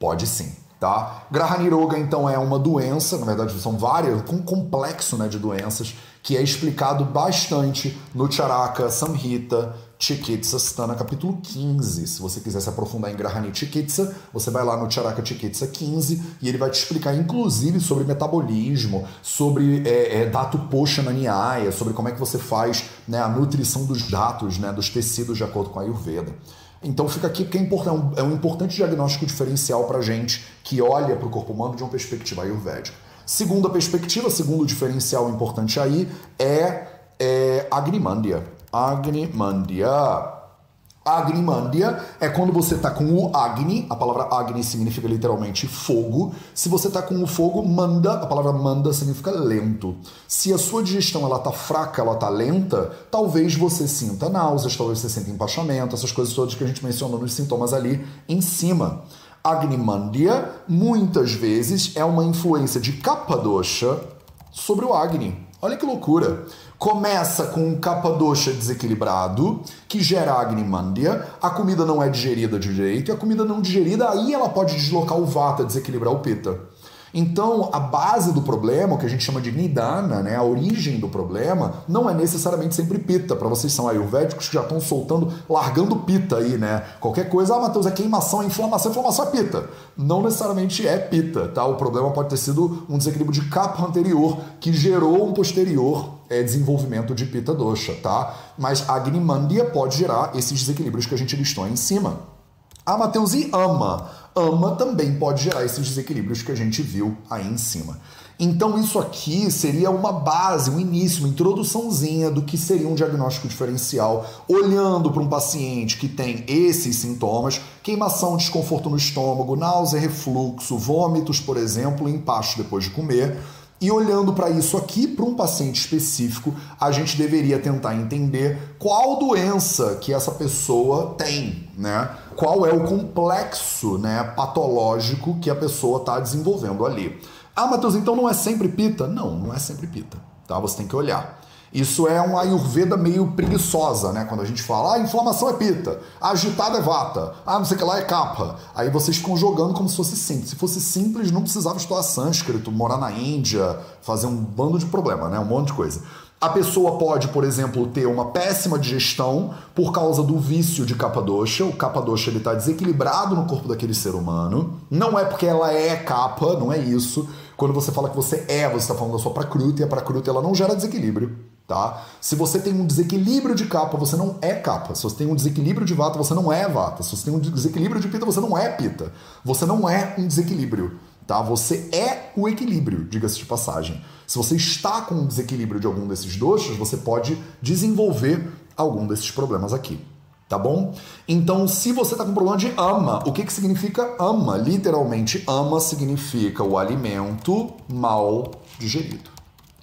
Pode sim. Tá? Grahaniroga, então, é uma doença, na verdade são várias, um complexo né, de doenças que é explicado bastante no Charaka Samhita Chikitsa Stana, capítulo 15. Se você quiser se aprofundar em Grahani Chikitsa, você vai lá no Charaka Chikitsa 15 e ele vai te explicar, inclusive, sobre metabolismo, sobre é, é, dato Poshana Nyaya, sobre como é que você faz né, a nutrição dos dados, né, dos tecidos de acordo com a Ayurveda. Então fica aqui porque é, importante, é um importante diagnóstico diferencial para gente que olha para o corpo humano de uma perspectiva ayurvédica. Segunda perspectiva, segundo diferencial importante aí, é, é Agnimandia. Agnimandia. Agnimandia é quando você está com o Agni, a palavra Agni significa literalmente fogo. Se você está com o fogo, manda, a palavra manda significa lento. Se a sua digestão ela tá fraca, ela tá lenta, talvez você sinta náuseas, talvez você sinta empachamento, essas coisas todas que a gente mencionou nos sintomas ali em cima. Agnimandia muitas vezes é uma influência de Kappadosha sobre o Agni. Olha que loucura! Começa com um Kappadosha desequilibrado, que gera Agnimandia, a comida não é digerida direito, e a comida não digerida, aí ela pode deslocar o Vata, desequilibrar o Pitta. Então, a base do problema, o que a gente chama de nidana, né, a origem do problema, não é necessariamente sempre pita. Para vocês são ayurvédicos que já estão soltando, largando pita aí, né? Qualquer coisa, ah, Matheus, é queimação, é inflamação, inflamação é pita. Não necessariamente é pita, tá? O problema pode ter sido um desequilíbrio de capa anterior que gerou um posterior é, desenvolvimento de pita dosha, tá? Mas a agnimandia pode gerar esses desequilíbrios que a gente listou aí em cima. Ah, Matheus, e ama? Ama também pode gerar esses desequilíbrios que a gente viu aí em cima. Então, isso aqui seria uma base, um início, uma introduçãozinha do que seria um diagnóstico diferencial, olhando para um paciente que tem esses sintomas: queimação, desconforto no estômago, náusea, refluxo, vômitos, por exemplo, empacho depois de comer e olhando para isso aqui, para um paciente específico, a gente deveria tentar entender qual doença que essa pessoa tem, né? Qual é o complexo né, patológico que a pessoa está desenvolvendo ali. Ah, Matheus, então não é sempre pita? Não, não é sempre pita. Tá? Você tem que olhar. Isso é uma ayurveda meio preguiçosa, né? Quando a gente fala, ah, inflamação é pita, agitada é vata, ah, não sei o que lá é capa. Aí vocês ficam jogando como se fosse simples. Se fosse simples, não precisava estudar sânscrito, morar na Índia, fazer um bando de problema, né? Um monte de coisa. A pessoa pode, por exemplo, ter uma péssima digestão por causa do vício de capa-doxa. O capa-doxa está desequilibrado no corpo daquele ser humano. Não é porque ela é capa, não é isso. Quando você fala que você é, você está falando da sua e a prakruta ela não gera desequilíbrio. Tá? Se você tem um desequilíbrio de capa, você não é capa. Se você tem um desequilíbrio de vata, você não é vata. Se você tem um desequilíbrio de pita, você não é pita. Você não é um desequilíbrio. Tá? Você é o equilíbrio, diga-se de passagem. Se você está com um desequilíbrio de algum desses doxos, você pode desenvolver algum desses problemas aqui. tá bom? Então, se você está com problema de ama, o que, que significa ama? Literalmente, ama significa o alimento mal digerido.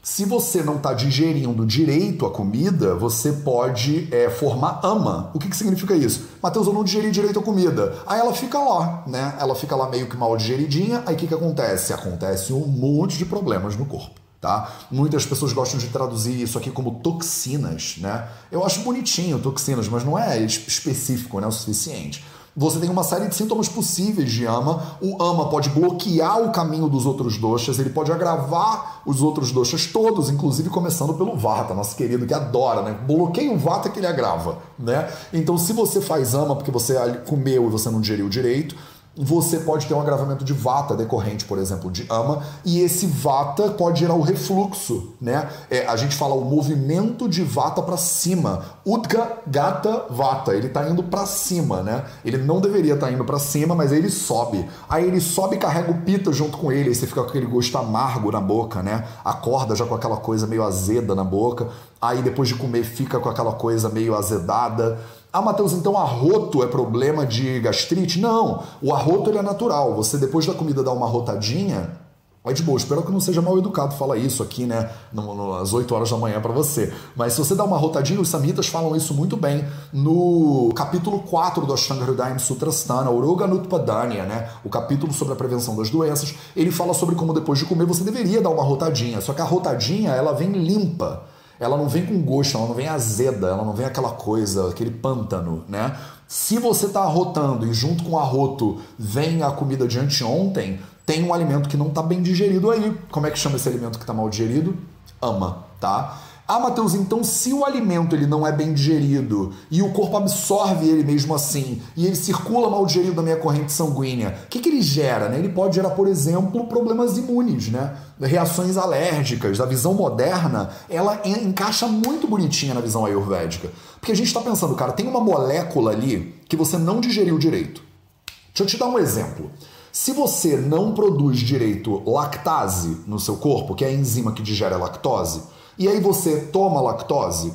Se você não está digerindo direito a comida, você pode é, formar ama. O que, que significa isso? Matheus, eu não digeri direito a comida. Aí ela fica lá, né? Ela fica lá meio que mal digeridinha. Aí o que, que acontece? Acontece um monte de problemas no corpo. Tá? Muitas pessoas gostam de traduzir isso aqui como toxinas, né? Eu acho bonitinho toxinas, mas não é específico, né, o suficiente. Você tem uma série de sintomas possíveis de ama. O ama pode bloquear o caminho dos outros doxas, ele pode agravar os outros doxas todos, inclusive começando pelo vata, nosso querido que adora, né? Bloqueia o vata que ele agrava, né? Então, se você faz ama porque você comeu e você não digeriu direito, você pode ter um agravamento de vata decorrente, por exemplo, de ama, e esse vata pode gerar o refluxo, né? É, a gente fala o movimento de vata para cima. Udga gata vata, ele tá indo para cima, né? Ele não deveria estar tá indo para cima, mas ele sobe. Aí ele sobe e carrega o pita junto com ele, aí você fica com aquele gosto amargo na boca, né? Acorda já com aquela coisa meio azeda na boca. Aí depois de comer fica com aquela coisa meio azedada. Ah, Matheus, então arroto é problema de gastrite? Não, o arroto ele é natural. Você depois da comida dá uma rotadinha, é de boa. Espero que não seja mal educado falar isso aqui, né, no, no, às 8 horas da manhã para você. Mas se você dá uma rotadinha, os samhitas falam isso muito bem no capítulo 4 do Ashtanga Hridayam Sutrasthana, Uroga Nutpadanya, né, o capítulo sobre a prevenção das doenças. Ele fala sobre como depois de comer você deveria dar uma rotadinha, só que a rotadinha ela vem limpa ela não vem com gosto, ela não vem azeda, ela não vem aquela coisa, aquele pântano, né? Se você está arrotando e junto com o arroto vem a comida de anteontem, tem um alimento que não está bem digerido aí. Como é que chama esse alimento que está mal digerido? Ama, tá? Ah, Mateus, então se o alimento ele não é bem digerido e o corpo absorve ele mesmo assim e ele circula mal digerido na minha corrente sanguínea, o que, que ele gera? Né? Ele pode gerar, por exemplo, problemas imunes, né? reações alérgicas. A visão moderna, ela encaixa muito bonitinha na visão ayurvédica. Porque a gente está pensando, cara, tem uma molécula ali que você não digeriu direito. Deixa eu te dar um exemplo. Se você não produz direito lactase no seu corpo, que é a enzima que digere a lactose, e aí você toma lactose,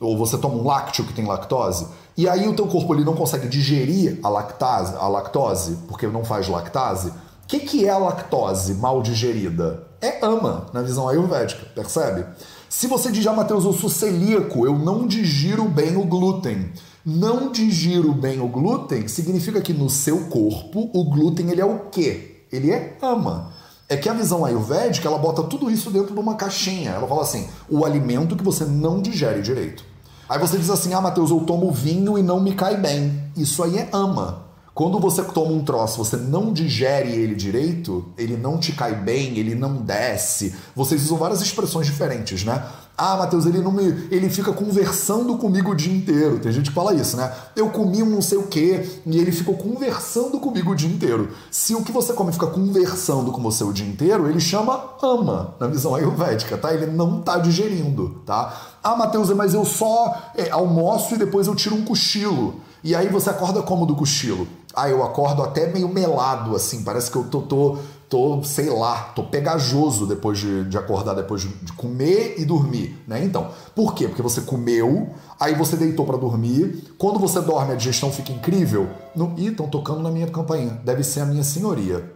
ou você toma um lácteo que tem lactose, e aí o teu corpo ele não consegue digerir a lactase, a lactose, porque não faz lactase. O que, que é a lactose mal digerida? É ama, na visão ayurvédica, percebe? Se você diz, ah, Matheus, eu sou celíaco, eu não digiro bem o glúten. Não digiro bem o glúten significa que no seu corpo o glúten ele é o quê? Ele é ama. É que a visão ayurvédica, ela bota tudo isso dentro de uma caixinha. Ela fala assim: o alimento que você não digere direito. Aí você diz assim: ah, Matheus, eu tomo vinho e não me cai bem. Isso aí é ama. Quando você toma um troço, você não digere ele direito, ele não te cai bem, ele não desce. Vocês usam várias expressões diferentes, né? Ah, Matheus, ele não me. ele fica conversando comigo o dia inteiro. Tem gente que fala isso, né? Eu comi um não sei o quê e ele ficou conversando comigo o dia inteiro. Se o que você come fica conversando com você o dia inteiro, ele chama ama, na visão ayurvédica, tá? Ele não tá digerindo, tá? Ah, Matheus, mas eu só é, almoço e depois eu tiro um cochilo. E aí você acorda como do cochilo? Ah, eu acordo até meio melado, assim, parece que eu tô, tô tô, sei lá, tô pegajoso depois de, de acordar, depois de, de, comer e dormir, né? Então, por quê? Porque você comeu, aí você deitou para dormir, quando você dorme a digestão fica incrível. No, Ih, estão tocando na minha campainha, deve ser a minha senhoria.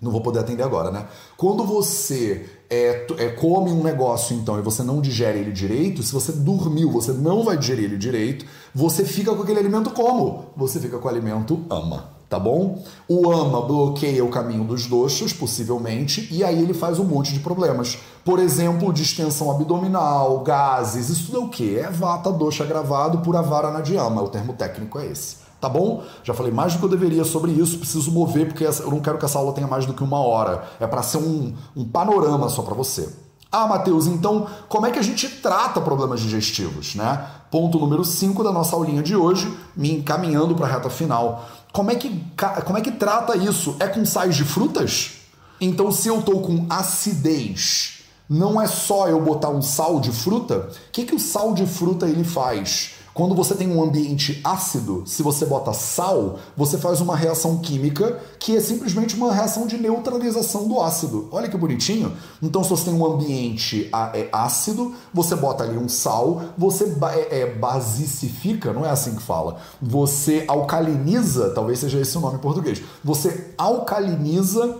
Não vou poder atender agora, né? Quando você é, é, come um negócio, então, e você não digere ele direito, se você dormiu, você não vai digerir ele direito, você fica com aquele alimento como? Você fica com o alimento ama tá bom? O ama bloqueia o caminho dos doxos, possivelmente, e aí ele faz um monte de problemas. Por exemplo, distensão abdominal, gases, isso tudo é o quê? É vata dosha gravado por avara nadiyama, o termo técnico é esse. Tá bom? Já falei mais do que eu deveria sobre isso, preciso mover porque eu não quero que essa aula tenha mais do que uma hora. É para ser um, um panorama só para você. Ah, Matheus, então como é que a gente trata problemas digestivos, né? Ponto número 5 da nossa aulinha de hoje, me encaminhando para a reta final. Como é, que, como é que trata isso? É com sais de frutas? Então, se eu estou com acidez, não é só eu botar um sal de fruta? O que, que o sal de fruta ele faz? Quando você tem um ambiente ácido, se você bota sal, você faz uma reação química que é simplesmente uma reação de neutralização do ácido. Olha que bonitinho. Então, se você tem um ambiente é, ácido, você bota ali um sal, você é, é, basicifica, não é assim que fala. Você alcaliniza, talvez seja esse o nome em português. Você alcaliniza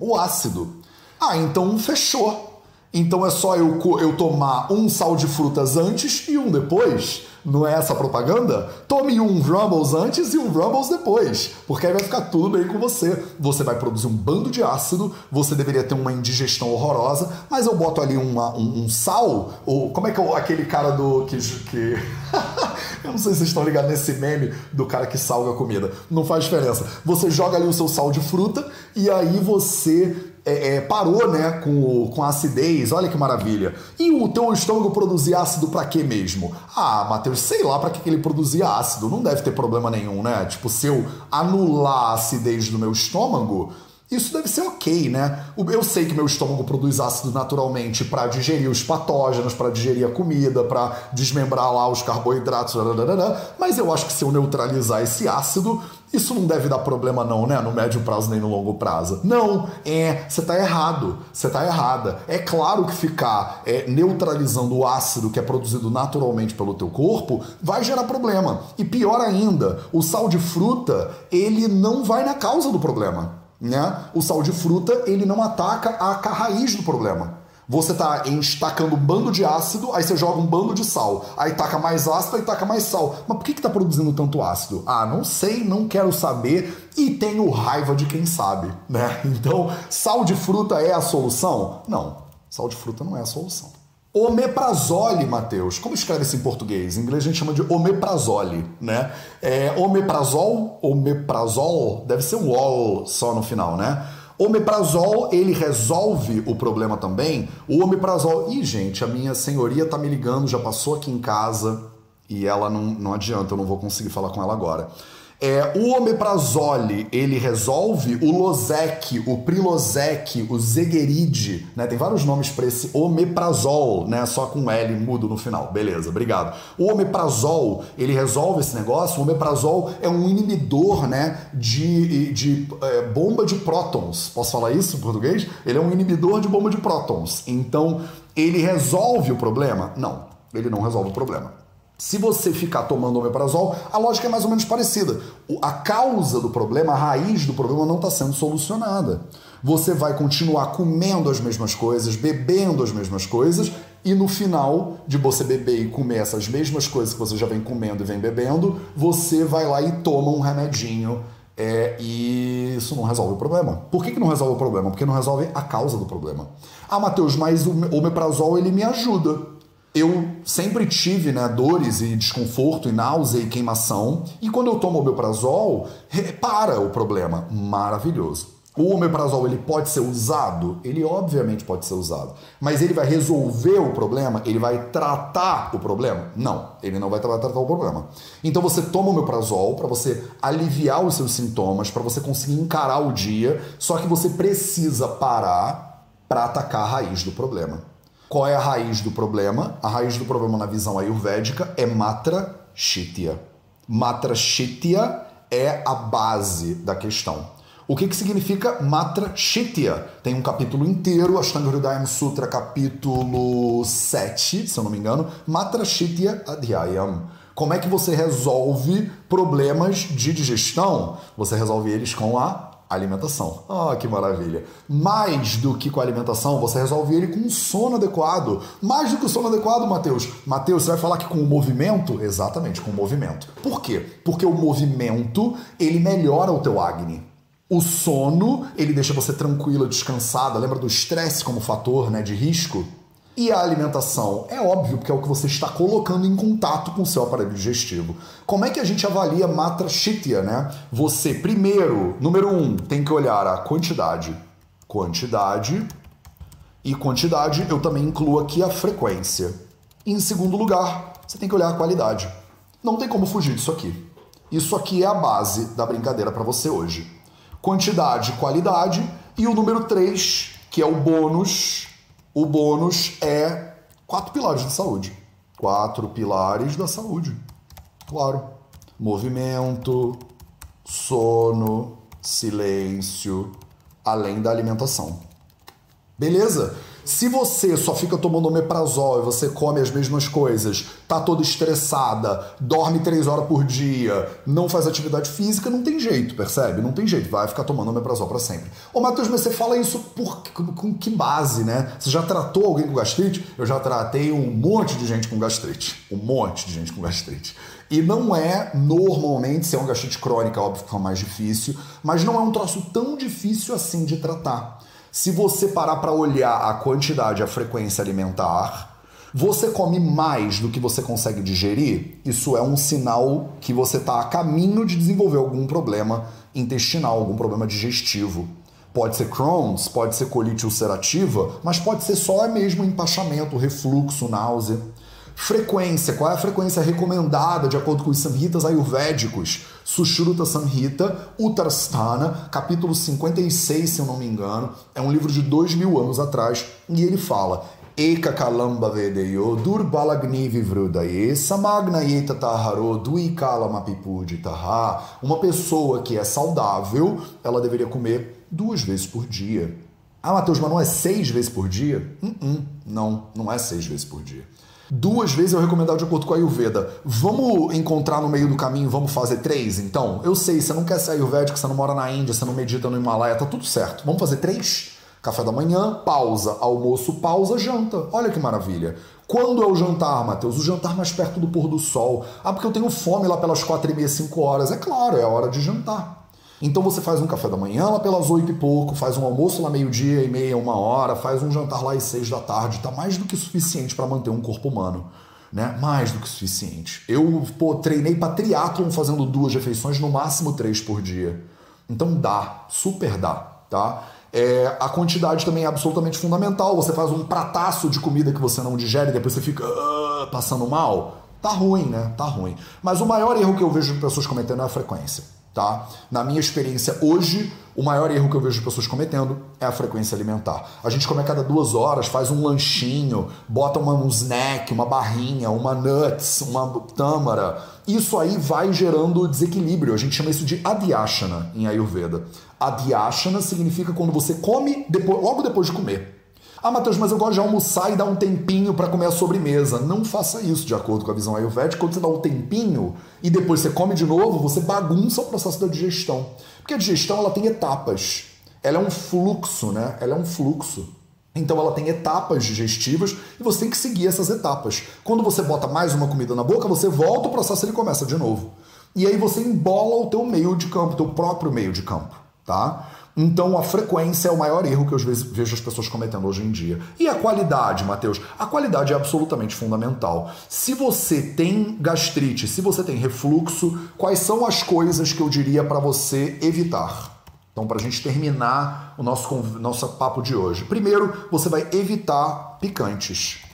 o ácido. Ah, então fechou. Então é só eu, eu tomar um sal de frutas antes e um depois. Não é essa propaganda? Tome um Rumbles antes e um Rumbles depois, porque aí vai ficar tudo bem com você. Você vai produzir um bando de ácido, você deveria ter uma indigestão horrorosa, mas eu boto ali uma, um, um, sal, ou como é que é aquele cara do. que. que... eu não sei se vocês estão ligados nesse meme do cara que salga a comida. Não faz diferença. Você joga ali o seu sal de fruta e aí você é, é, parou né, com, com a acidez, olha que maravilha. E o teu estômago produzia ácido para quê mesmo? Ah, Matheus, sei lá para que, ele produzia ácido, não deve ter problema nenhum, né? Tipo, se eu anular a acidez do meu estômago, isso deve ser ok, né? Eu sei que meu estômago produz ácido naturalmente para digerir os patógenos, para digerir a comida, para desmembrar lá os carboidratos, mas eu acho que se eu neutralizar esse ácido, isso não deve dar problema não, né? No médio prazo nem no longo prazo. Não, é, você está errado, você está errada. É claro que ficar é, neutralizando o ácido que é produzido naturalmente pelo teu corpo vai gerar problema. E pior ainda, o sal de fruta, ele não vai na causa do problema né? O sal de fruta, ele não ataca a raiz do problema. Você está estacando um bando de ácido, aí você joga um bando de sal. Aí taca mais ácido, aí taca mais sal. Mas por que está produzindo tanto ácido? Ah, não sei, não quero saber e tenho raiva de quem sabe, né? Então, sal de fruta é a solução? Não, sal de fruta não é a solução. Omeprazole, Matheus. Como escreve isso em português? Em inglês a gente chama de omeprazole, né? É, omeprazol, omeprazol, deve ser um ol só no final, né? Omeprazol, ele resolve o problema também. O omeprazol... Ih, gente, a minha senhoria tá me ligando, já passou aqui em casa e ela não, não adianta, eu não vou conseguir falar com ela agora. É, o omeprazole, ele resolve o Losec, o Prilosec, o Zegeride, né? Tem vários nomes para esse omeprazol, né? Só com L mudo no final. Beleza, obrigado. O omeprazol, ele resolve esse negócio. O omeprazol é um inibidor, né? De, de é, bomba de prótons. Posso falar isso em português? Ele é um inibidor de bomba de prótons. Então, ele resolve o problema? Não, ele não resolve o problema. Se você ficar tomando omeprazol, a lógica é mais ou menos parecida. A causa do problema, a raiz do problema não está sendo solucionada. Você vai continuar comendo as mesmas coisas, bebendo as mesmas coisas, e no final de você beber e comer essas mesmas coisas que você já vem comendo e vem bebendo, você vai lá e toma um remedinho é, e isso não resolve o problema. Por que, que não resolve o problema? Porque não resolve a causa do problema. Ah, Matheus, mas o omeprazol ele me ajuda eu sempre tive né, dores e desconforto, e náusea e queimação, e quando eu tomo omeprazol, para o problema. Maravilhoso. O omeprazol ele pode ser usado? Ele obviamente pode ser usado. Mas ele vai resolver o problema? Ele vai tratar o problema? Não, ele não vai tratar o problema. Então você toma o omeprazol para você aliviar os seus sintomas, para você conseguir encarar o dia, só que você precisa parar para atacar a raiz do problema. Qual é a raiz do problema? A raiz do problema na visão ayurvédica é Matra Shitya. Matra Shitya é a base da questão. O que, que significa Matra Shitya? Tem um capítulo inteiro, Ashtanga Hridayam Sutra, capítulo 7, se eu não me engano, Matra Shitya Adhyayam. Como é que você resolve problemas de digestão? Você resolve eles com a alimentação. Ah, que maravilha. Mais do que com a alimentação, você resolve ele com um sono adequado. Mais do que o sono adequado, Mateus. Mateus, você vai falar que com o movimento? Exatamente, com o movimento. Por quê? Porque o movimento, ele melhora o teu Agni. O sono, ele deixa você tranquila, descansada. Lembra do estresse como fator né, de risco? E a alimentação? É óbvio, porque é o que você está colocando em contato com o seu aparelho digestivo. Como é que a gente avalia Matra Shitya, né? Você, primeiro, número um, tem que olhar a quantidade. Quantidade. E quantidade, eu também incluo aqui a frequência. E em segundo lugar, você tem que olhar a qualidade. Não tem como fugir disso aqui. Isso aqui é a base da brincadeira para você hoje. Quantidade, qualidade. E o número 3, que é o bônus, o bônus é quatro pilares da saúde. Quatro pilares da saúde. Claro. Movimento, sono, silêncio, além da alimentação. Beleza? Se você só fica tomando omeprazol e você come as mesmas coisas, tá toda estressada, dorme três horas por dia, não faz atividade física, não tem jeito, percebe? Não tem jeito, vai ficar tomando omeprazol para sempre. Ô Matheus, mas você fala isso por, com, com que base, né? Você já tratou alguém com gastrite? Eu já tratei um monte de gente com gastrite. Um monte de gente com gastrite. E não é normalmente, se é uma gastrite crônica, óbvio que é mais difícil, mas não é um troço tão difícil assim de tratar. Se você parar para olhar a quantidade, a frequência alimentar, você come mais do que você consegue digerir, isso é um sinal que você está a caminho de desenvolver algum problema intestinal, algum problema digestivo. Pode ser Crohn's, pode ser colite ulcerativa, mas pode ser só mesmo empachamento, refluxo, náusea. Frequência, qual é a frequência recomendada de acordo com os samhitas ayurvédicos? Sushruta Samhita, Uttarasthana, capítulo 56, se eu não me engano. É um livro de dois mil anos atrás e ele fala Eka kalamba vedeyo durbalagni vivrudaye samagnayeta taharo duikalamapipuditaha. Uma pessoa que é saudável, ela deveria comer duas vezes por dia. Ah, Matheus, mas não é seis vezes por dia? Uh -uh, não, não é seis vezes por dia. Duas vezes eu recomendava de acordo com a Ayurveda. Vamos encontrar no meio do caminho, vamos fazer três, então? Eu sei, você não quer ser ayurvédico, você não mora na Índia, você não medita no Himalaia, tá tudo certo. Vamos fazer três? Café da manhã, pausa, almoço, pausa, janta. Olha que maravilha. Quando é o jantar, Matheus? O jantar mais perto do pôr do sol. Ah, porque eu tenho fome lá pelas quatro e meia, cinco horas. É claro, é a hora de jantar. Então você faz um café da manhã lá pelas oito e pouco, faz um almoço lá meio-dia e meia, uma hora, faz um jantar lá às seis da tarde. Tá mais do que suficiente para manter um corpo humano. Né? Mais do que suficiente. Eu pô, treinei para triatlon fazendo duas refeições, no máximo três por dia. Então dá, super dá, tá? É, a quantidade também é absolutamente fundamental. Você faz um prataço de comida que você não digere depois você fica uh, passando mal. Tá ruim, né? Tá ruim. Mas o maior erro que eu vejo pessoas cometendo é a frequência tá? Na minha experiência hoje, o maior erro que eu vejo pessoas cometendo é a frequência alimentar. A gente come a cada duas horas, faz um lanchinho, bota uma, um snack, uma barrinha, uma nuts, uma tâmara. Isso aí vai gerando desequilíbrio. A gente chama isso de adhyasana em Ayurveda. Adhyasana significa quando você come depois, logo depois de comer. Ah, Matheus, mas eu gosto de almoçar e dar um tempinho para comer a sobremesa. Não faça isso de acordo com a visão ayurvédica. Quando você dá um tempinho e depois você come de novo, você bagunça o processo da digestão. Porque a digestão ela tem etapas. Ela é um fluxo, né? Ela é um fluxo. Então ela tem etapas digestivas e você tem que seguir essas etapas. Quando você bota mais uma comida na boca, você volta o processo e ele começa de novo. E aí você embola o teu meio de campo, teu próprio meio de campo, tá? Então a frequência é o maior erro que eu vejo as pessoas cometendo hoje em dia. E a qualidade, Matheus? A qualidade é absolutamente fundamental. Se você tem gastrite, se você tem refluxo, quais são as coisas que eu diria para você evitar? Então, para a gente terminar o nosso, nosso papo de hoje. Primeiro, você vai evitar picantes.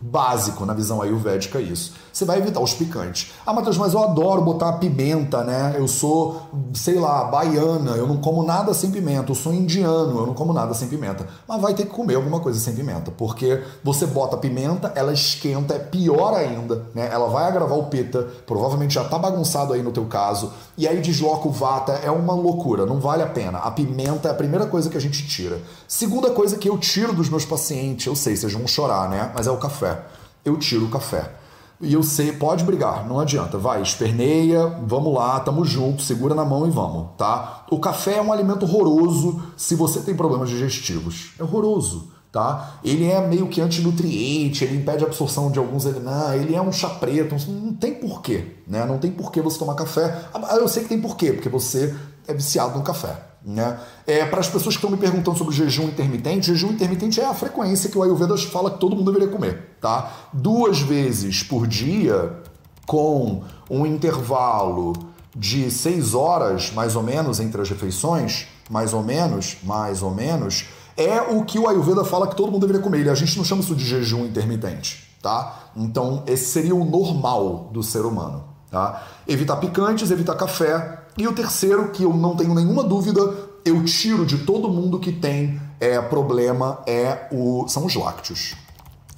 Básico na visão ayurvédica isso você vai evitar os picantes. Ah, Matheus, mas eu adoro botar pimenta, né? Eu sou, sei lá, baiana, eu não como nada sem pimenta. Eu sou indiano, eu não como nada sem pimenta. Mas vai ter que comer alguma coisa sem pimenta, porque você bota pimenta, ela esquenta, é pior ainda, né? Ela vai agravar o pita, provavelmente já tá bagunçado aí no teu caso, e aí desloca o vata, é uma loucura, não vale a pena. A pimenta é a primeira coisa que a gente tira. Segunda coisa que eu tiro dos meus pacientes, eu sei, vocês vão chorar, né? Mas é o café. Eu tiro o café. E eu sei, pode brigar, não adianta. Vai, esperneia, vamos lá, tamo junto, segura na mão e vamos, tá? O café é um alimento horroroso se você tem problemas digestivos. É horroroso, tá? Ele é meio que antinutriente, ele impede a absorção de alguns ele é um chá preto, não tem porquê, né? Não tem porquê você tomar café. Ah, eu sei que tem porquê, porque você é viciado no café. Né? É, para as pessoas que estão me perguntando sobre jejum intermitente, jejum intermitente é a frequência que o Ayurveda fala que todo mundo deveria comer. Tá? Duas vezes por dia, com um intervalo de seis horas, mais ou menos, entre as refeições, mais ou menos, mais ou menos, é o que o Ayurveda fala que todo mundo deveria comer. E a gente não chama isso de jejum intermitente. Tá? Então, esse seria o normal do ser humano. Tá? Evitar picantes, evitar café. E o terceiro, que eu não tenho nenhuma dúvida, eu tiro de todo mundo que tem é, problema, é o, são os lácteos.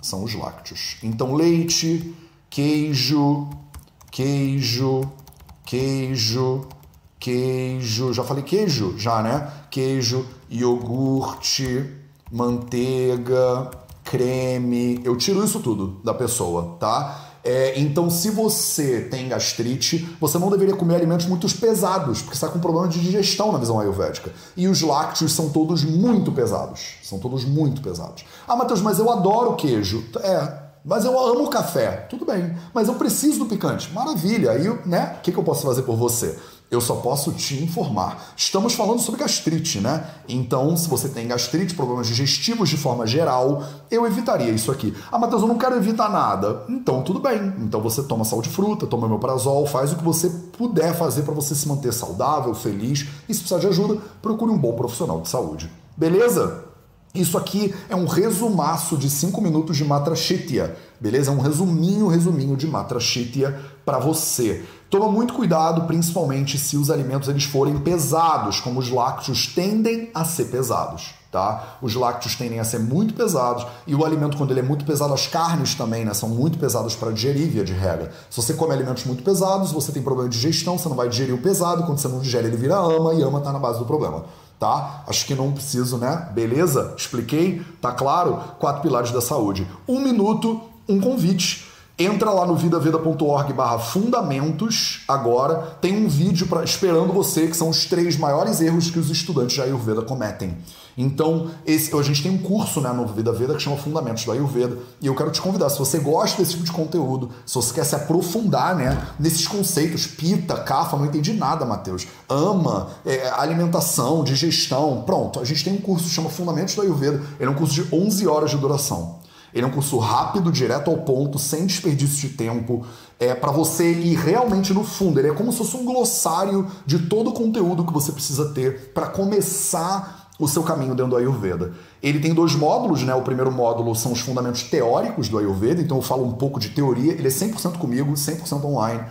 São os lácteos. Então, leite, queijo, queijo, queijo, queijo. Já falei queijo? Já, né? Queijo, iogurte, manteiga, creme. Eu tiro isso tudo da pessoa, tá? É, então, se você tem gastrite, você não deveria comer alimentos muito pesados, porque está com problema de digestão na visão ayurvédica. E os lácteos são todos muito pesados. São todos muito pesados. Ah, Matheus, mas eu adoro queijo. É, mas eu amo café. Tudo bem. Mas eu preciso do picante. Maravilha. Aí, né? O que, que eu posso fazer por você? Eu só posso te informar. Estamos falando sobre gastrite, né? Então, se você tem gastrite, problemas digestivos de forma geral, eu evitaria isso aqui. Ah, Matheus, eu não quero evitar nada. Então, tudo bem. Então, você toma sal de fruta, toma meu prazol, faz o que você puder fazer para você se manter saudável, feliz. E se precisar de ajuda, procure um bom profissional de saúde. Beleza? Isso aqui é um resumaço de 5 minutos de Matra Shitya, beleza? É um resuminho, resuminho de Matra Shitya para você. Toma muito cuidado, principalmente se os alimentos eles forem pesados, como os lácteos tendem a ser pesados. Tá? Os lácteos tendem a ser muito pesados e o alimento, quando ele é muito pesado, as carnes também né, são muito pesadas para digerir, via de regra. Se você come alimentos muito pesados, você tem problema de digestão, você não vai digerir o pesado, quando você não digere, ele vira ama e ama está na base do problema. Tá? Acho que não preciso, né? Beleza? Expliquei? Tá claro? Quatro pilares da saúde. Um minuto, um convite Entra lá no vidaveda.org barra fundamentos agora, tem um vídeo pra, esperando você, que são os três maiores erros que os estudantes de Ayurveda cometem. Então, esse, a gente tem um curso né, no Vida Veda que chama Fundamentos do Ayurveda, e eu quero te convidar, se você gosta desse tipo de conteúdo, se você quer se aprofundar né, nesses conceitos, pita, kafa, não entendi nada, Matheus, ama, é, alimentação, digestão, pronto, a gente tem um curso que chama Fundamentos do Ayurveda, ele é um curso de 11 horas de duração. Ele é um curso rápido, direto ao ponto, sem desperdício de tempo, é para você ir realmente no fundo. Ele é como se fosse um glossário de todo o conteúdo que você precisa ter para começar o seu caminho dentro do Ayurveda. Ele tem dois módulos, né? O primeiro módulo são os fundamentos teóricos do Ayurveda, então eu falo um pouco de teoria, ele é 100% comigo, 100% online.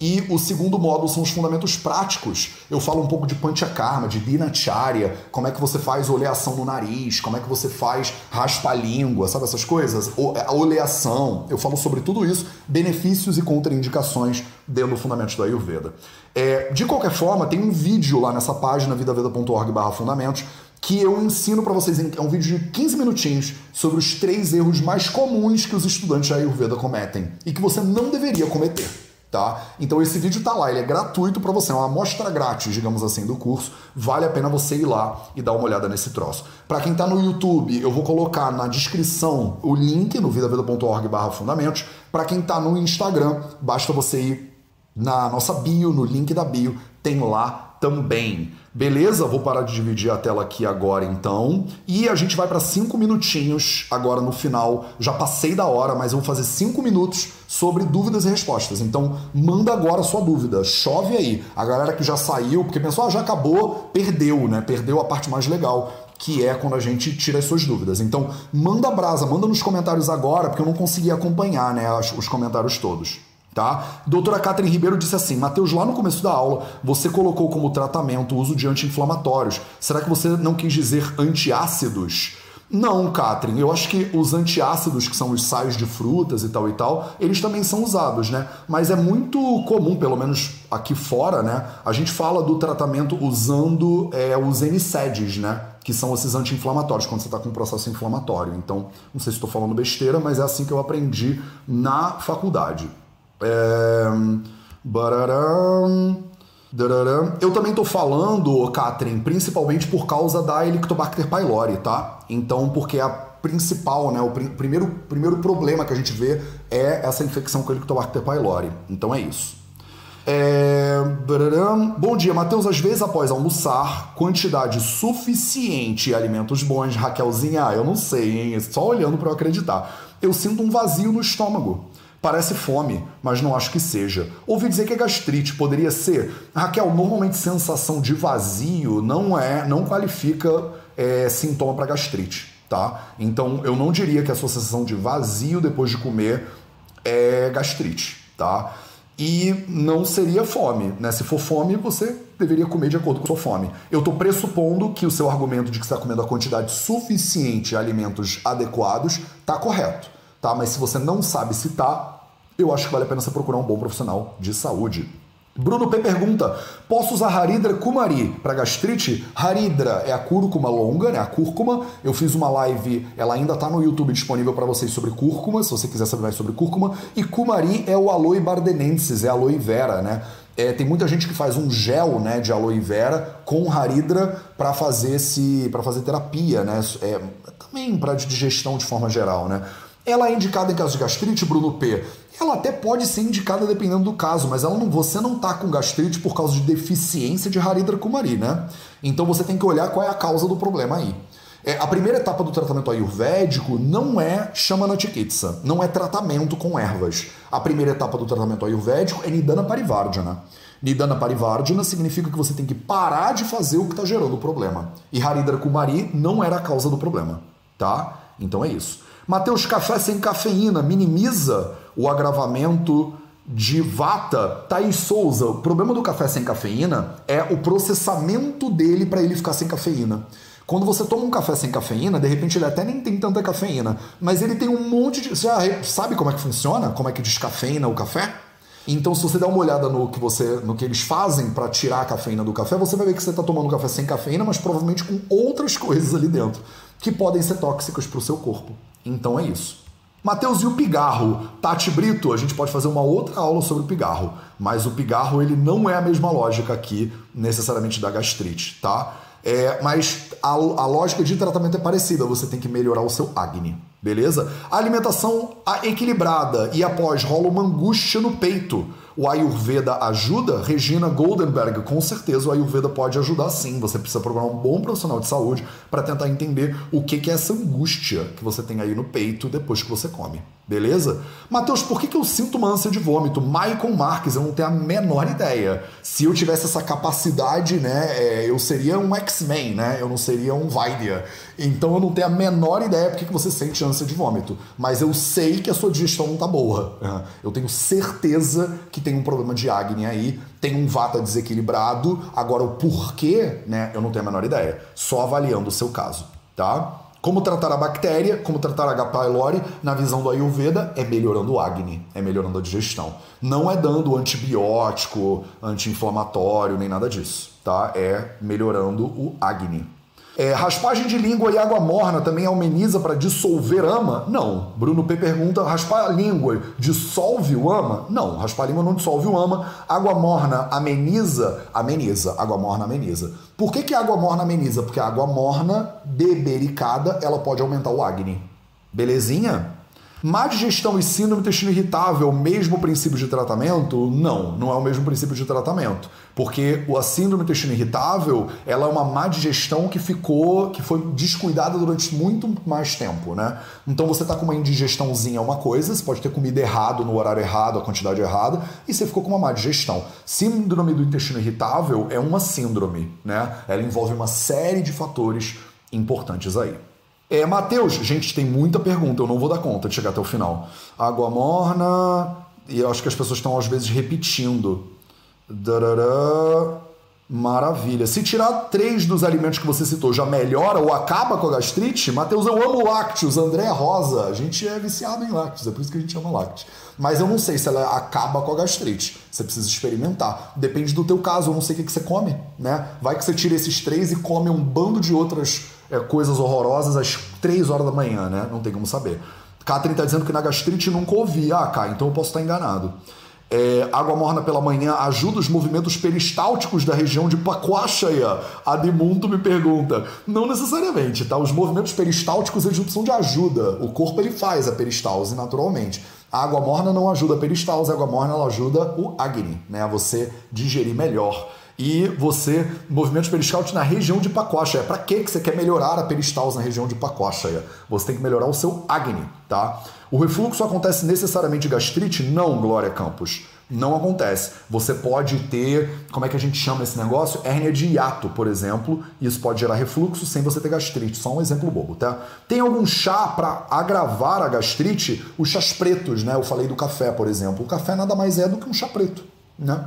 E o segundo módulo são os fundamentos práticos. Eu falo um pouco de panchakarma, de dinacharya, como é que você faz oleação no nariz, como é que você faz raspa língua, sabe essas coisas? A oleação. Eu falo sobre tudo isso, benefícios e contraindicações dentro do Fundamentos do Ayurveda. É, de qualquer forma, tem um vídeo lá nessa página vidaveda.org fundamentos que eu ensino para vocês, é um vídeo de 15 minutinhos sobre os três erros mais comuns que os estudantes de Ayurveda cometem e que você não deveria cometer tá? Então esse vídeo tá lá, ele é gratuito para você, é uma amostra grátis, digamos assim, do curso. Vale a pena você ir lá e dar uma olhada nesse troço. Para quem tá no YouTube, eu vou colocar na descrição o link no vidaveda.org/fundamentos. Para quem tá no Instagram, basta você ir na nossa bio, no link da bio, tem lá também. Beleza? Vou parar de dividir a tela aqui agora então. E a gente vai para cinco minutinhos agora no final. Já passei da hora, mas eu vou fazer cinco minutos sobre dúvidas e respostas. Então manda agora a sua dúvida. Chove aí. A galera que já saiu, porque pensou, ah, já acabou, perdeu, né? Perdeu a parte mais legal que é quando a gente tira as suas dúvidas. Então, manda brasa, manda nos comentários agora, porque eu não consegui acompanhar né, os comentários todos. Tá? Doutora Catherine Ribeiro disse assim: Mateus, lá no começo da aula, você colocou como tratamento o uso de anti-inflamatórios. Será que você não quis dizer antiácidos? Não, Catherine, eu acho que os antiácidos, que são os sais de frutas e tal e tal, eles também são usados, né? Mas é muito comum, pelo menos aqui fora, né? A gente fala do tratamento usando é, os NSAIDs, né? Que são esses anti-inflamatórios, quando você está com um processo inflamatório. Então, não sei se estou falando besteira, mas é assim que eu aprendi na faculdade. É... Eu também estou falando, Catherine, principalmente por causa da Helicobacter pylori, tá? Então, porque a principal, né, o pr primeiro, primeiro problema que a gente vê é essa infecção com Helicobacter pylori. Então é isso. É... Bom dia, Matheus. Às vezes, após almoçar, quantidade suficiente de alimentos bons, Raquelzinha, ah, eu não sei, hein? Só olhando para eu acreditar. Eu sinto um vazio no estômago. Parece fome, mas não acho que seja. Ouvi dizer que é gastrite, poderia ser. Raquel, normalmente sensação de vazio não é, não qualifica é, sintoma para gastrite, tá? Então eu não diria que a sua sensação de vazio depois de comer é gastrite, tá? E não seria fome, né? Se for fome, você deveria comer de acordo com a sua fome. Eu estou pressupondo que o seu argumento de que está comendo a quantidade suficiente de alimentos adequados está correto tá? Mas se você não sabe citar, eu acho que vale a pena você procurar um bom profissional de saúde. Bruno P pergunta: posso usar Haridra Kumari para gastrite? Haridra é a cúrcuma longa, né? A cúrcuma. Eu fiz uma live, ela ainda está no YouTube disponível para vocês sobre cúrcuma, se você quiser saber mais sobre cúrcuma. E Kumari é o aloe bardenensis, é aloe vera, né? É, tem muita gente que faz um gel né, de aloe vera com haridra para fazer esse fazer terapia, né? É, também para digestão de forma geral, né? Ela é indicada em caso de gastrite, Bruno P. Ela até pode ser indicada dependendo do caso, mas ela não, você não tá com gastrite por causa de deficiência de Haridra Kumari, né? Então você tem que olhar qual é a causa do problema aí. É, a primeira etapa do tratamento ayurvédico não é Shamana Chikitsa, não é tratamento com ervas. A primeira etapa do tratamento ayurvédico é Nidana Parivardhana. Nidana Parivardhana significa que você tem que parar de fazer o que está gerando o problema. E Haridra Kumari não era a causa do problema, tá? Então é isso. Mateus, café sem cafeína minimiza o agravamento de vata. Thaís Souza, o problema do café sem cafeína é o processamento dele para ele ficar sem cafeína. Quando você toma um café sem cafeína, de repente ele até nem tem tanta cafeína, mas ele tem um monte de. Você já sabe como é que funciona? Como é que descafeina o café? Então, se você der uma olhada no que você, no que eles fazem para tirar a cafeína do café, você vai ver que você está tomando café sem cafeína, mas provavelmente com outras coisas ali dentro que podem ser tóxicas para o seu corpo. Então é isso. Mateus, e o pigarro? Tati Brito, a gente pode fazer uma outra aula sobre o pigarro, mas o pigarro ele não é a mesma lógica aqui, necessariamente da gastrite, tá? É, mas a, a lógica de tratamento é parecida, você tem que melhorar o seu acne, beleza? A alimentação equilibrada e após rola uma angústia no peito. O Ayurveda ajuda? Regina Goldenberg, com certeza o Ayurveda pode ajudar sim. Você precisa procurar um bom profissional de saúde para tentar entender o que é essa angústia que você tem aí no peito depois que você come. Beleza? Matheus, por que, que eu sinto uma ânsia de vômito? Michael Marques, eu não tenho a menor ideia. Se eu tivesse essa capacidade, né, é, eu seria um X-Men, né? Eu não seria um Vaidya. Então eu não tenho a menor ideia por que, você sente ânsia de vômito. Mas eu sei que a sua digestão não tá boa. Eu tenho certeza que tem um problema de acne aí, tem um vata desequilibrado. Agora o porquê, né, eu não tenho a menor ideia. Só avaliando o seu caso, tá? Como tratar a bactéria, como tratar a H. pylori, na visão do Ayurveda, é melhorando o Agni, é melhorando a digestão. Não é dando antibiótico, anti-inflamatório, nem nada disso, tá? É melhorando o Agni. É, raspagem de língua e água morna também ameniza para dissolver ama? Não. Bruno P pergunta: raspar a língua dissolve o ama? Não, raspar a língua não dissolve o ama. Água morna ameniza? Ameniza. Água morna ameniza. Por que, que água morna ameniza? Porque a água morna, bebericada, ela pode aumentar o Agni. Belezinha? Má digestão e síndrome do intestino irritável, o mesmo princípio de tratamento? Não, não é o mesmo princípio de tratamento. Porque a síndrome do intestino irritável, ela é uma má digestão que ficou, que foi descuidada durante muito mais tempo, né? Então você tá com uma indigestãozinha é uma coisa, você pode ter comido errado no horário errado, a quantidade errada, e você ficou com uma má digestão. Síndrome do intestino irritável é uma síndrome, né? Ela envolve uma série de fatores importantes aí. É, Matheus, gente, tem muita pergunta, eu não vou dar conta de chegar até o final. Água morna, e eu acho que as pessoas estão às vezes repetindo. Darará. Maravilha. Se tirar três dos alimentos que você citou, já melhora ou acaba com a gastrite? Matheus, eu amo lácteos. André Rosa, a gente é viciado em lácteos, é por isso que a gente ama lácteos. Mas eu não sei se ela acaba com a gastrite. Você precisa experimentar. Depende do teu caso, eu não sei o que, você come, né? Vai que você tira esses três e come um bando de outras é, coisas horrorosas às 3 horas da manhã, né? Não tem como saber. Catherine está dizendo que na gastrite nunca ouvi. Ah, Cá, então eu posso estar enganado. É, água morna pela manhã ajuda os movimentos peristálticos da região de Paquachaya. Adimundo me pergunta. Não necessariamente, tá? Os movimentos peristálticos eles não precisam de ajuda. O corpo ele faz a peristalse naturalmente. A água morna não ajuda a peristalse, a água morna ela ajuda o Agni, né? A você digerir melhor e você, movimentos peristálticos na região de Pacocha. Para que você quer melhorar a peristalse na região de Pacocha? Você tem que melhorar o seu Agni, tá? O refluxo acontece necessariamente de gastrite? Não, Glória Campos. Não acontece. Você pode ter, como é que a gente chama esse negócio? Hérnia de hiato, por exemplo. Isso pode gerar refluxo sem você ter gastrite. Só um exemplo bobo, tá? Tem algum chá para agravar a gastrite? Os chás pretos, né? Eu falei do café, por exemplo. O café nada mais é do que um chá preto, né?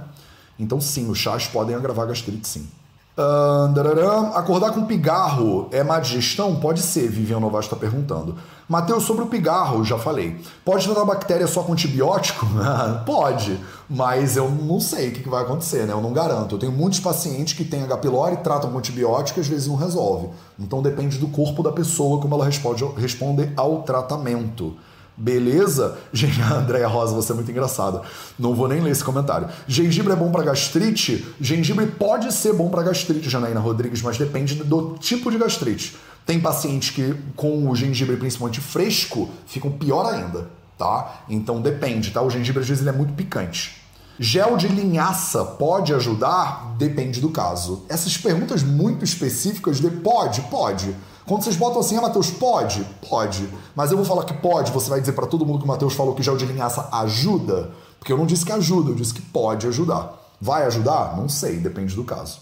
Então, sim, os chás podem agravar a gastrite, sim. Uh, acordar com pigarro é má digestão? Pode ser, Vivian Novaes está perguntando. Mateus, sobre o pigarro, já falei. Pode tratar bactéria só com antibiótico? Pode, mas eu não sei o que vai acontecer, né? Eu não garanto. Eu tenho muitos pacientes que têm H. pylori, tratam com antibiótico e às vezes não resolve. Então depende do corpo da pessoa como ela responde, responde ao tratamento. Beleza? Andréia Rosa, você é muito engraçada. Não vou nem ler esse comentário. Gengibre é bom para gastrite? Gengibre pode ser bom para gastrite, Janaína Rodrigues, mas depende do tipo de gastrite. Tem pacientes que com o gengibre principalmente fresco ficam pior ainda, tá? Então depende, tá? O gengibre às vezes ele é muito picante. Gel de linhaça pode ajudar? Depende do caso. Essas perguntas muito específicas de pode, pode. Quando vocês botam assim, ah, Matheus, pode? Pode. Mas eu vou falar que pode, você vai dizer para todo mundo que o Matheus falou que gel de linhaça ajuda? Porque eu não disse que ajuda, eu disse que pode ajudar. Vai ajudar? Não sei, depende do caso.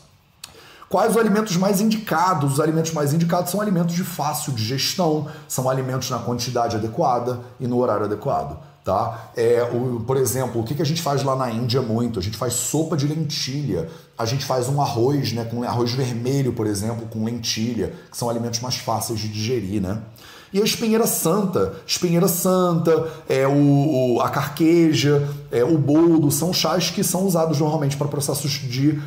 Quais os alimentos mais indicados? Os alimentos mais indicados são alimentos de fácil digestão, são alimentos na quantidade adequada e no horário adequado. Tá? É, o, por exemplo, o que, que a gente faz lá na Índia muito? A gente faz sopa de lentilha, a gente faz um arroz, né, com arroz vermelho, por exemplo, com lentilha, que são alimentos mais fáceis de digerir, né? E a espinheira santa, espinheira santa, é o, o a carqueja, é o boldo, são chás que são usados normalmente para processos de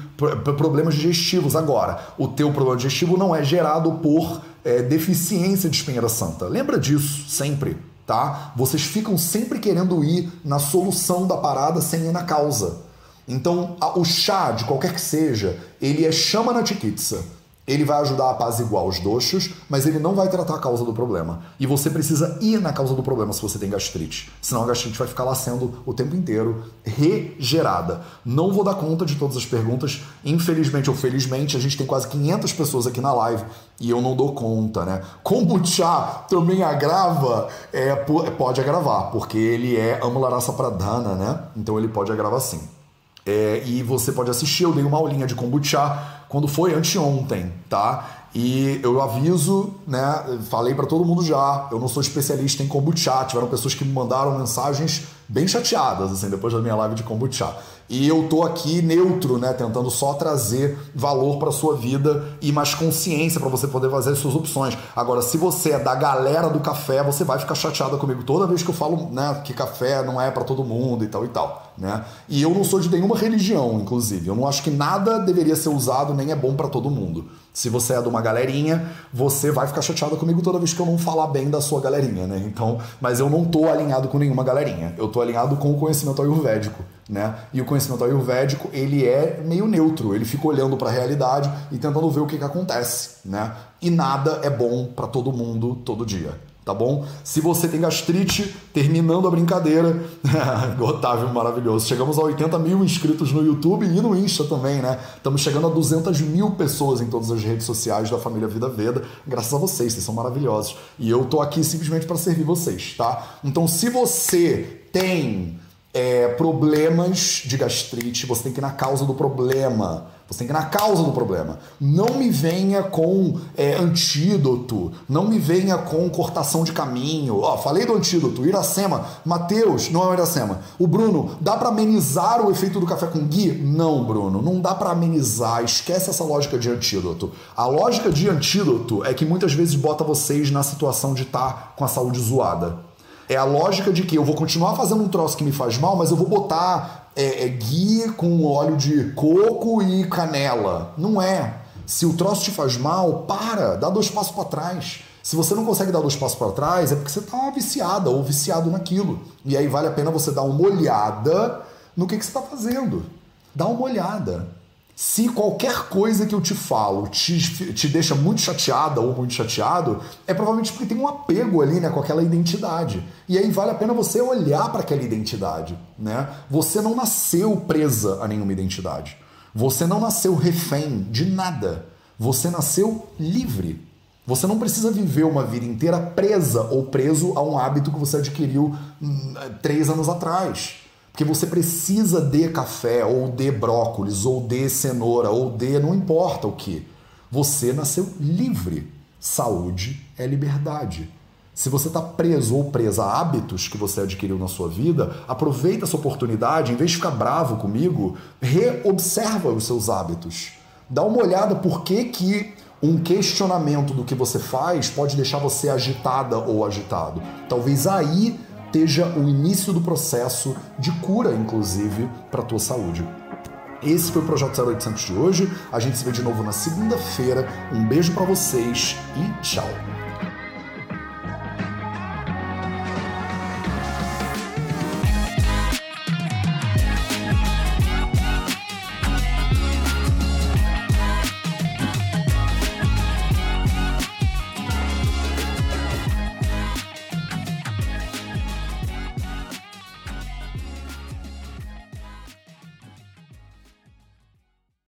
problemas digestivos. Agora, o teu problema digestivo não é gerado por é, deficiência de espinheira santa. Lembra disso sempre tá? Vocês ficam sempre querendo ir na solução da parada sem ir na causa. Então, o chá, de qualquer que seja, ele é chama na tiquitsa. Ele vai ajudar a apaziguar os doxos, mas ele não vai tratar a causa do problema. E você precisa ir na causa do problema se você tem gastrite. Senão a gastrite vai ficar lá sendo o tempo inteiro regerada. Não vou dar conta de todas as perguntas. Infelizmente ou felizmente, a gente tem quase 500 pessoas aqui na live e eu não dou conta, né? Kombucha também agrava? É, pode agravar, porque ele é amularaça pradana, né? Então ele pode agravar sim. É, e você pode assistir, eu dei uma aulinha de kombucha quando foi anteontem, tá? E eu aviso, né? Falei para todo mundo já, eu não sou especialista em kombucha. Tiveram pessoas que me mandaram mensagens bem chateadas, assim, depois da minha live de kombucha. E eu tô aqui neutro, né, tentando só trazer valor para sua vida e mais consciência para você poder fazer as suas opções. Agora, se você é da galera do café, você vai ficar chateada comigo toda vez que eu falo, né, que café não é para todo mundo e tal e tal, né? E eu não sou de nenhuma religião, inclusive. Eu não acho que nada deveria ser usado nem é bom para todo mundo. Se você é de uma galerinha, você vai ficar chateada comigo toda vez que eu não falar bem da sua galerinha, né? Então, mas eu não tô alinhado com nenhuma galerinha. Eu tô alinhado com o conhecimento ayurvédico, né? E o conhecimento ayurvédico, ele é meio neutro, ele fica olhando para a realidade e tentando ver o que que acontece, né? E nada é bom para todo mundo todo dia tá bom? Se você tem gastrite, terminando a brincadeira, Otávio maravilhoso. Chegamos a 80 mil inscritos no YouTube e no Insta também, né? Estamos chegando a 200 mil pessoas em todas as redes sociais da família Vida Veda, graças a vocês, vocês são maravilhosos. E eu tô aqui simplesmente para servir vocês, tá? Então, se você tem é, problemas de gastrite, você tem que ir na causa do problema. Você tem que ir na causa do problema. Não me venha com é, antídoto, não me venha com cortação de caminho. Ó, falei do antídoto, Iracema, Mateus, não é Iracema. O Bruno, dá para amenizar o efeito do café com Gui? Não, Bruno, não dá para amenizar. Esquece essa lógica de antídoto. A lógica de antídoto é que muitas vezes bota vocês na situação de estar tá com a saúde zoada. É a lógica de que eu vou continuar fazendo um troço que me faz mal, mas eu vou botar é, é guia com óleo de coco e canela. Não é. Se o troço te faz mal, para, dá dois passos para trás. Se você não consegue dar dois passos para trás, é porque você está viciada ou viciado naquilo. E aí vale a pena você dar uma olhada no que, que você está fazendo. Dá uma olhada. Se qualquer coisa que eu te falo te, te deixa muito chateada ou muito chateado, é provavelmente porque tem um apego ali né, com aquela identidade. E aí vale a pena você olhar para aquela identidade. Né? Você não nasceu presa a nenhuma identidade. Você não nasceu refém de nada. Você nasceu livre. Você não precisa viver uma vida inteira presa ou preso a um hábito que você adquiriu hum, três anos atrás. Porque você precisa de café, ou de brócolis, ou de cenoura, ou de não importa o que. Você nasceu livre. Saúde é liberdade. Se você está preso ou presa a hábitos que você adquiriu na sua vida, aproveita essa oportunidade, em vez de ficar bravo comigo, reobserva os seus hábitos. Dá uma olhada por que que um questionamento do que você faz pode deixar você agitada ou agitado. Talvez aí esteja o início do processo de cura, inclusive, para a tua saúde. Esse foi o Projeto 0800 de hoje. A gente se vê de novo na segunda-feira. Um beijo para vocês e tchau.